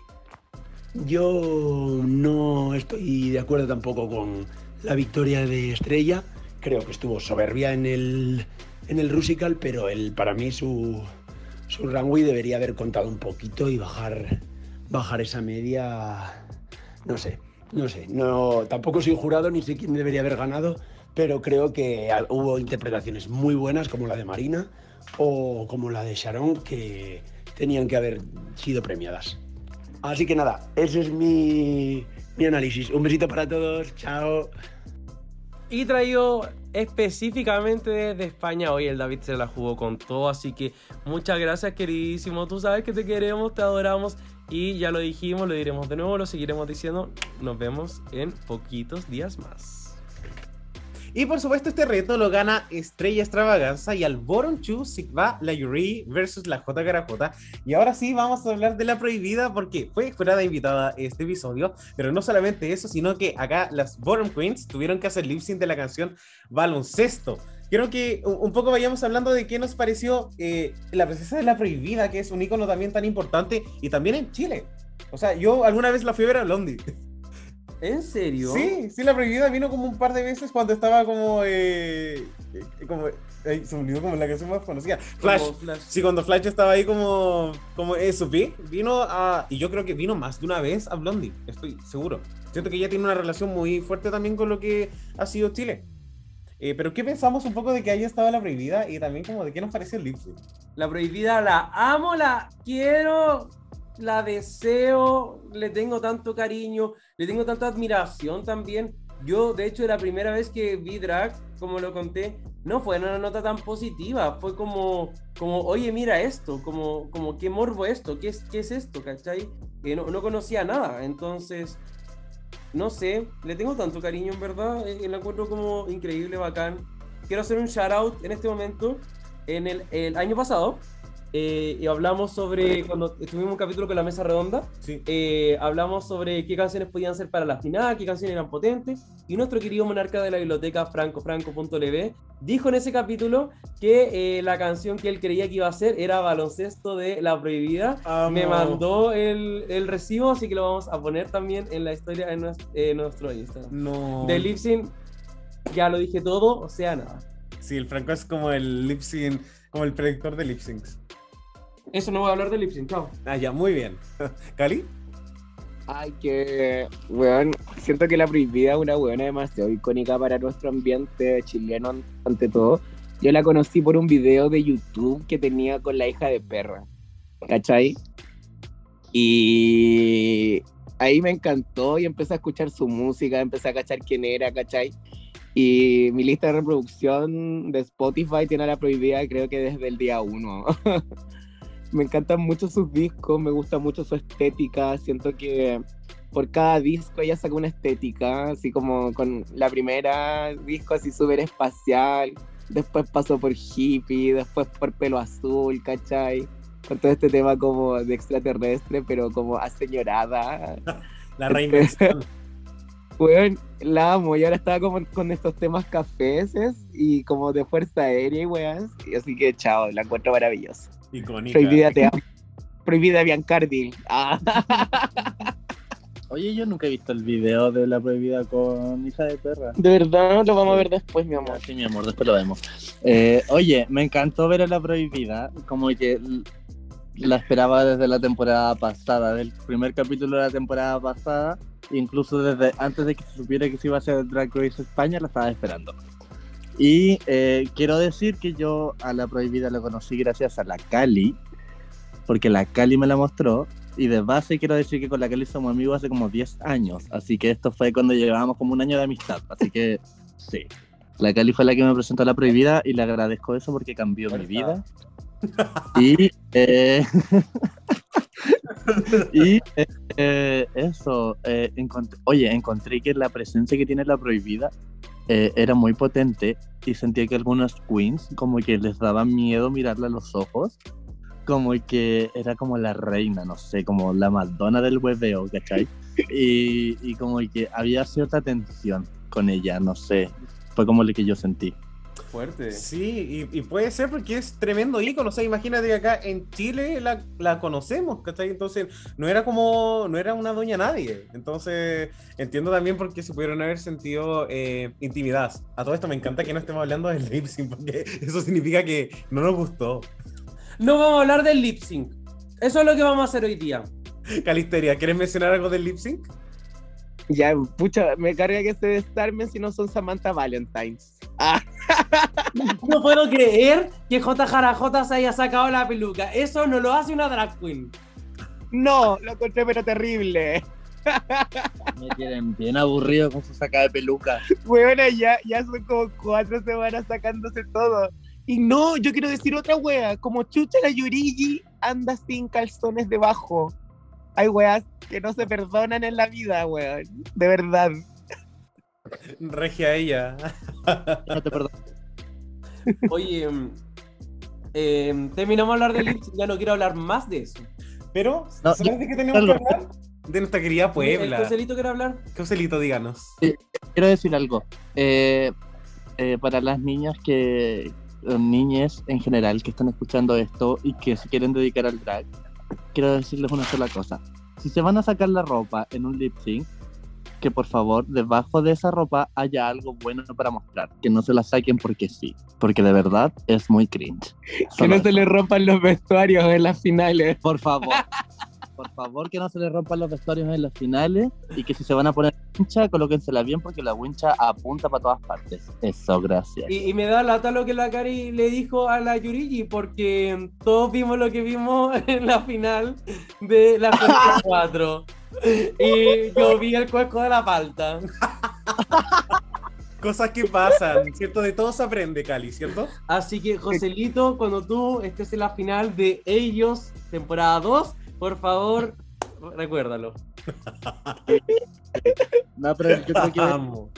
Yo no estoy de acuerdo tampoco con la victoria de Estrella. Creo que estuvo soberbia en el, en el Rusical, pero para mí su, su runway debería haber contado un poquito y bajar, bajar esa media. No sé, no sé. No, tampoco soy jurado ni sé quién debería haber ganado, pero creo que hubo interpretaciones muy buenas como la de Marina o como la de Sharon que tenían que haber sido premiadas. Así que nada, ese es mi, mi análisis. Un besito para todos, chao. Y traído específicamente desde España, hoy el David se la jugó con todo, así que muchas gracias queridísimo, tú sabes que te queremos, te adoramos y ya lo dijimos, lo diremos de nuevo, lo seguiremos diciendo, nos vemos en poquitos días más. Y por supuesto, este reto lo gana Estrella Extravaganza y al Boron Chu Sigva la Yuri versus la J. Y ahora sí, vamos a hablar de la prohibida porque fue jurada invitada este episodio. Pero no solamente eso, sino que acá las Boron Queens tuvieron que hacer lip sync de la canción Baloncesto. Quiero que un poco vayamos hablando de qué nos pareció eh, la presencia de la prohibida, que es un icono también tan importante y también en Chile. O sea, yo alguna vez la fui a ver a Blondie. ¿En serio? Sí, sí, la prohibida vino como un par de veces cuando estaba como. Eh, eh, como ay, se me olvidó como la canción más conocida. Flash. Sí, cuando Flash estaba ahí como. Como eso, vi, vino a. Y yo creo que vino más de una vez a Blondie, estoy seguro. Siento que ella tiene una relación muy fuerte también con lo que ha sido Chile. Eh, pero ¿qué pensamos un poco de que haya estado la prohibida y también como de qué nos parece el lip? La prohibida la amo, la quiero, la deseo, le tengo tanto cariño, le tengo tanta admiración también. Yo, de hecho, la primera vez que vi drag, como lo conté, no fue una nota tan positiva, fue como, como oye, mira esto, como, como qué morbo esto, qué es, qué es esto, ¿cachai? Que no, no conocía nada, entonces, no sé, le tengo tanto cariño en verdad, eh, la encuentro como increíble, bacán. Quiero hacer un shout out en este momento. En el, el año pasado, eh, y hablamos sobre, cuando tuvimos un capítulo con la mesa redonda, Sí. eh, hablamos sobre qué canciones podían ser para la final, qué canciones eran potentes, y nuestro querido monarca de la biblioteca, francofranco.lv, dijo en ese capítulo que eh, la canción que él creía que iba a ser era Baloncesto de La Prohibida. Me Amo. mandó el, el recibo, así que lo vamos a poner también en la historia en nuestro, en nuestro Instagram. No. De lip sync, ya lo dije todo, o sea, nada. Sí, el Franco es como el lip sync, como el predictor de lip syncs. Eso no voy a hablar de lip sync, chao. Ah, ya, muy bien. ¿Cali? Ay, que, weón, siento que la prohibida es una weona demasiado icónica para nuestro ambiente chileno an- ante todo. Yo la conocí por un video de YouTube que tenía con la hija de perra, ¿cachai? Y ahí me encantó y empecé a escuchar su música, empecé a cachar quién era, ¿cachai? Y mi lista de reproducción de Spotify tiene a la prohibida creo que desde el día uno. me encantan mucho sus discos, me gusta mucho su estética, siento que por cada disco ella saca una estética, así como con la primera disco así súper espacial, después pasó por hippie, después por pelo azul, ¿cachai? Con todo este tema como de extraterrestre, pero como aseñorada. La reinvención. Weón, la amo, y ahora estaba como con estos temas cafeses y como de fuerza aérea y weón, y así que chao, la encuentro maravillosa. Icónica. Prohibida te amo. Prohibida Biancardi. Ah. Oye, yo nunca he visto el video de la prohibida con hija de perra. De verdad, lo vamos a ver después, mi amor. Sí, mi amor, después lo vemos. Eh, oye, me encantó ver a la prohibida, como que la esperaba desde la temporada pasada, del primer capítulo de la temporada pasada, incluso desde antes de que se supiera que se iba a hacer Drag Race España, la estaba esperando. Y eh, quiero decir que yo a la prohibida la conocí gracias a la Cali, porque la Cali me la mostró. Y de base quiero decir que con la Cali somos amigos hace como 10 años, así que esto fue cuando llevábamos como un año de amistad, así que sí. La Cali fue la que me presentó a la prohibida y le agradezco eso porque cambió mi vida. Y, eh, y eh, eh, eso, eh, encont- oye, encontré que la presencia que tiene la prohibida eh, era muy potente y sentía que algunas queens como que les daba miedo mirarla a los ojos, como que era como la reina, no sé, como la Madonna del hueveo, ¿cachai? Y, y como que había cierta tensión con ella, no sé, fue como lo que yo sentí. Fuerte. Sí, y, y puede ser porque es tremendo ícono. O sea, imagínate que acá en Chile la, la conocemos, ¿cachai? Entonces, no era como, no era una doña nadie. Entonces, entiendo también por qué se pudieron haber sentido eh, intimidadas. A todo esto me encanta que no estemos hablando del lip sync, porque eso significa que no nos gustó. No vamos a hablar del lip sync. Eso es lo que vamos a hacer hoy día. Calisteria, ¿quieres mencionar algo del lip sync? Ya, pucha, me carga que se desarmen si no son Samantha Valentines. Ah, No puedo creer que JJJ se haya sacado la peluca. Eso no lo hace una drag queen. no, lo encontré pero terrible. Me tienen bien aburrido con su saca de peluca. Bueno, ya, ya son como cuatro semanas sacándose todo. Y no, yo quiero decir otra wea, como chucha la Yurigi anda sin calzones debajo. Hay weas que no se perdonan en la vida, weón. De verdad. Regia ella. No te perdono. Oye, mm, eh, terminamos de hablar de Sync, ya no quiero hablar más de eso. Pero, No, ¿sabes yo- de qué tenemos que hablar? De nuestra querida ¿El Puebla. Joselito quiere hablar? Joselito, díganos. Quiero decir algo. Eh, eh, para las niñas que, eh, niñas en general que están escuchando esto y que se quieren dedicar al drag, quiero decirles una sola cosa. Si se van a sacar la ropa en un lip sync, que por favor debajo de esa ropa haya algo bueno para mostrar. Que no se la saquen porque sí. Porque de verdad es muy cringe. Que no se le rompan los vestuarios en las finales. Por favor. Por favor, que no se le rompan los vestuarios en las finales y que si se van a poner wincha, colóquensela bien porque la wincha apunta para todas partes. Eso, gracias. Y, y me da lata lo que la Cari le dijo a la Yurigi, porque todos vimos lo que vimos en la final de la Fórmula 4. Y yo vi el cuesco de la palta. Cosas que pasan, ¿cierto? De todo se aprende, Cali, ¿cierto? Así que, Joselito, cuando tú estés en la final de ellos, temporada 2, por favor, recuérdalo. No, pero yo creo que va Amo.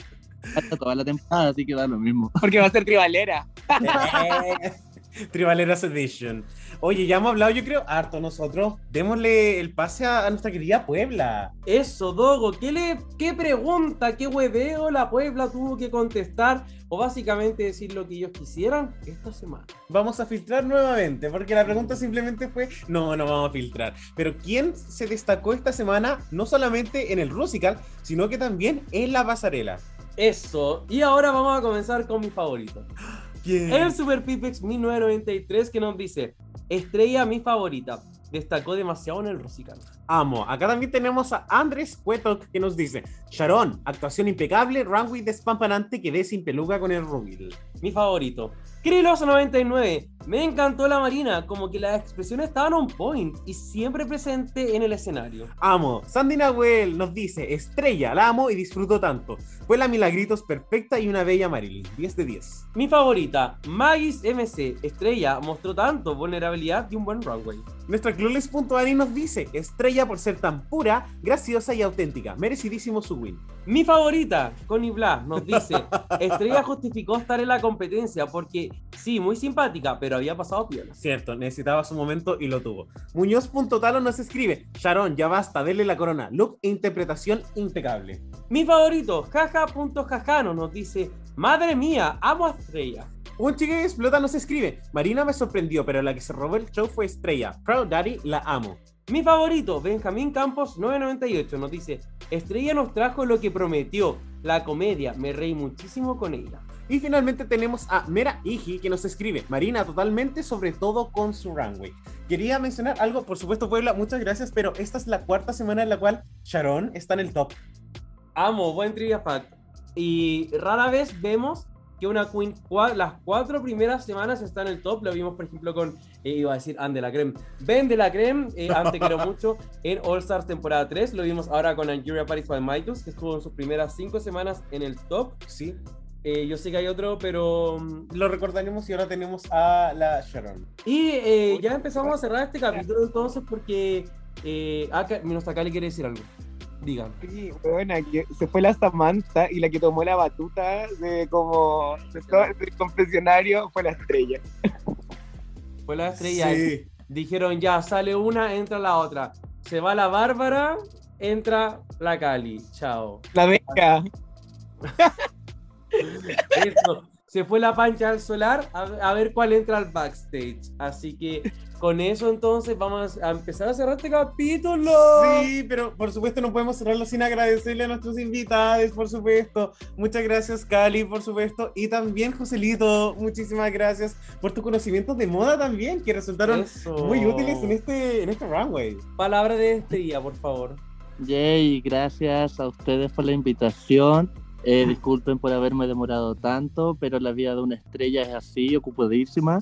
a estar toda la temporada, así que da lo mismo. Porque va a ser tribalera. Tribaleras Edition. Oye, ya hemos hablado, yo creo, harto nosotros. Démosle el pase a, a nuestra querida Puebla. Eso, Dogo, ¿qué, le, ¿qué pregunta, qué hueveo la Puebla tuvo que contestar? O básicamente decir lo que ellos quisieran esta semana. Vamos a filtrar nuevamente, porque la pregunta simplemente fue, no, no vamos a filtrar. Pero ¿quién se destacó esta semana, no solamente en el Rusical, sino que también en la pasarela? Eso, y ahora vamos a comenzar con mi favorito. ¿Quién? El Super Pipex 1993 que nos dice, estrella mi favorita, destacó demasiado en el Rosical. Amo. Acá también tenemos a Andrés Cuetok que nos dice: Sharon, actuación impecable, runway despampanante, quedé sin peluca con el Rubil. Mi favorito. Krilos 99, me encantó la Marina, como que las expresiones estaban on point y siempre presente en el escenario. Amo. Sandy Nahuel nos dice: Estrella, la amo y disfruto tanto. Fue la Milagritos perfecta y una bella Marilyn. 10 de 10. Mi favorita, Magis MC, estrella, mostró tanto vulnerabilidad y un buen runway. Nuestra Clueless.ani nos dice: Estrella por ser tan pura, graciosa y auténtica. Merecidísimo su win. Mi favorita, Connie Blas, nos dice, Estrella justificó estar en la competencia porque sí, muy simpática, pero había pasado piola. Cierto, necesitaba su momento y lo tuvo. Muñoz.talo nos escribe: Sharon, ya basta, denle la corona. Look e interpretación impecable. Mi favorito, jaja.jajano, nos dice, madre mía, amo a Estrella. Un chico que explota nos escribe: Marina me sorprendió, pero la que se robó el show fue Estrella. Proud Daddy, la amo. Mi favorito, Benjamín Campos 998, nos dice, Estrella nos trajo lo que prometió, la comedia, me reí muchísimo con ella. Y finalmente tenemos a Mera Iji que nos escribe: Marina, totalmente, sobre todo con su runway. Quería mencionar algo, por supuesto, Puebla, muchas gracias, pero esta es la cuarta semana en la cual Sharon está en el top. Amo, buen trivia fact. Y rara vez vemos que una queen, cua- las cuatro primeras semanas está en el top. Lo vimos, por ejemplo, con, eh, iba a decir, Anne de la Creme. Ben de la Creme, eh, antes quiero mucho, en All Stars temporada 3. Lo vimos ahora con Nigeria Paris by Michaels, que estuvo en sus primeras cinco semanas en el top. Sí, Eh, yo sé que hay otro, pero... mm, lo recordaremos y ahora tenemos a la Sharon. Y eh, ya empezamos a cerrar este capítulo entonces porque... Eh, ah, nuestra Cali quiere decir algo. Digan. Sí, buena, que se fue la Samantha y la que tomó la batuta de como de todo el confesionario fue la estrella. Fue la estrella. Sí. Dijeron, ya, sale una, entra la otra. Se va la Bárbara, entra la Cali. Chao. La beca. Eso. Se fue la pancha al solar a, a ver cuál entra al backstage. Así que con eso entonces vamos a empezar a cerrar este capítulo. Sí, pero por supuesto no podemos cerrarlo sin agradecerle a nuestros invitados, por supuesto. Muchas gracias, Cali, por supuesto. Y también, Joselito, muchísimas gracias por tus conocimientos de moda también, que resultaron Eso. muy útiles en este, en este runway. Palabra de este día, por favor. Yay, gracias a ustedes por la invitación. Eh, disculpen por haberme demorado tanto, pero la vida de una estrella es así, ocupadísima.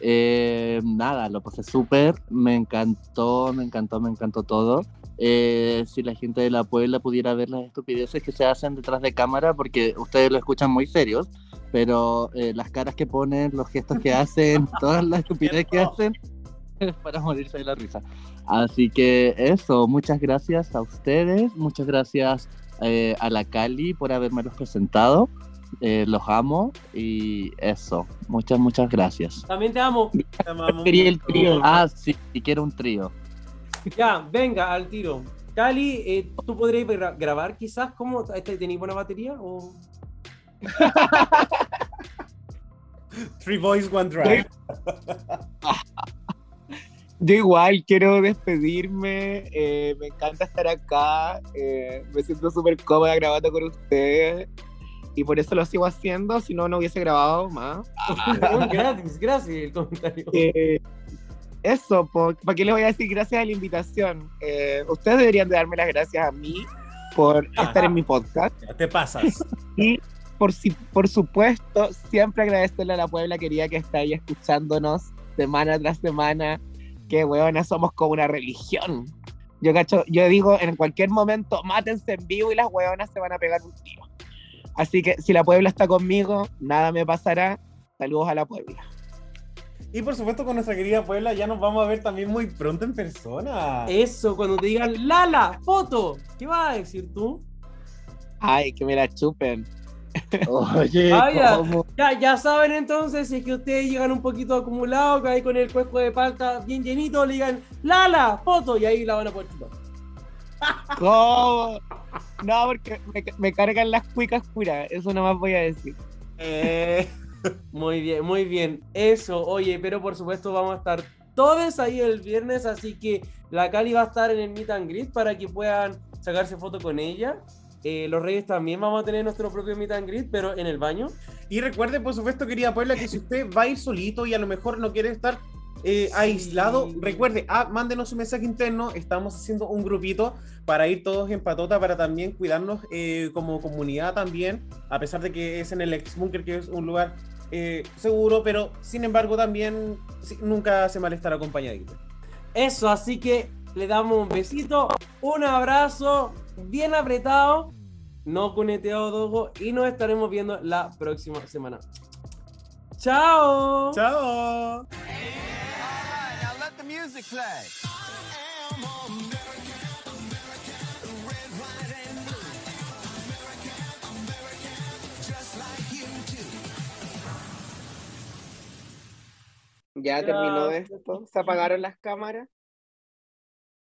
Eh, nada, lo pasé súper, me encantó, me encantó, me encantó todo. Eh, si la gente de la Puebla pudiera ver las estupideces que se hacen detrás de cámara, porque ustedes lo escuchan muy serios, pero eh, las caras que ponen, los gestos que hacen, todas las estupideces que hacen, es para morirse de la risa. Así que eso, muchas gracias a ustedes, muchas gracias eh, a la Cali por haberme los presentado. Eh, los amo y eso. Muchas, muchas gracias. También te amo. Te amamos Quería el trío. Ah, sí, y quiero un trío. Ya, venga, al tiro. Cali, eh, ¿tú podrías gra- grabar quizás? ¿Cómo? este, ¿Tenéis buena batería? O... Three Boys, One Drive. Yo igual quiero despedirme, eh, me encanta estar acá, eh, me siento súper cómoda grabando con ustedes y por eso lo sigo haciendo, si no, no hubiese grabado más. Oh, gracias, gracias el comentario. Eh, eso, ¿para qué les voy a decir gracias a la invitación? Ustedes deberían de darme las gracias a mí por estar en mi podcast Ya Te pasas. y por, si, por supuesto siempre agradecerle a la Puebla querida que está ahí escuchándonos semana tras semana, que weona somos como una religión. Yo, cacho, yo digo en cualquier momento, mátense en vivo y las weonas se van a pegar un tiro. Así que si la Puebla está conmigo, nada me pasará. Saludos a la Puebla. Y por supuesto, con nuestra querida Puebla ya nos vamos a ver también muy pronto en persona. Eso, cuando te digan, Lala, foto, ¿qué vas a decir tú? Ay, que me la chupen. Oye, Vaya. ¿cómo? Ya, ya saben entonces, si es que ustedes llegan un poquito acumulados, que ahí con el cuesco de palta bien llenito, le digan, Lala, foto, y ahí la van a poder chupar. ¿Cómo? No, porque me, me cargan las cuicas puras. Eso nomás voy a decir. Eh, Muy bien, muy bien. Eso, oye, pero por supuesto vamos a estar todos ahí el viernes, así que la Cali va a estar en el Meet and Greet para que puedan sacarse foto con ella. Eh, los Reyes también vamos a tener nuestro propio Meet and Greet, pero en el baño. Y recuerde, por supuesto, querida Puebla, que si usted va a ir solito y a lo mejor no quiere estar eh, aislado, recuerde, ah, mándenos un mensaje interno. Estamos haciendo un grupito para ir todos en patota, para también cuidarnos eh, como comunidad también, a pesar de que es en el ex bunker, que es un lugar seguro, pero sin embargo también nunca hace mal estar acompañadito. Eso, así que le damos un besito, un abrazo bien apretado, no cuneteado dogo, y nos estaremos viendo la próxima semana. ¡Chao! ¡Chao! Ya terminó esto. Se apagaron las cámaras.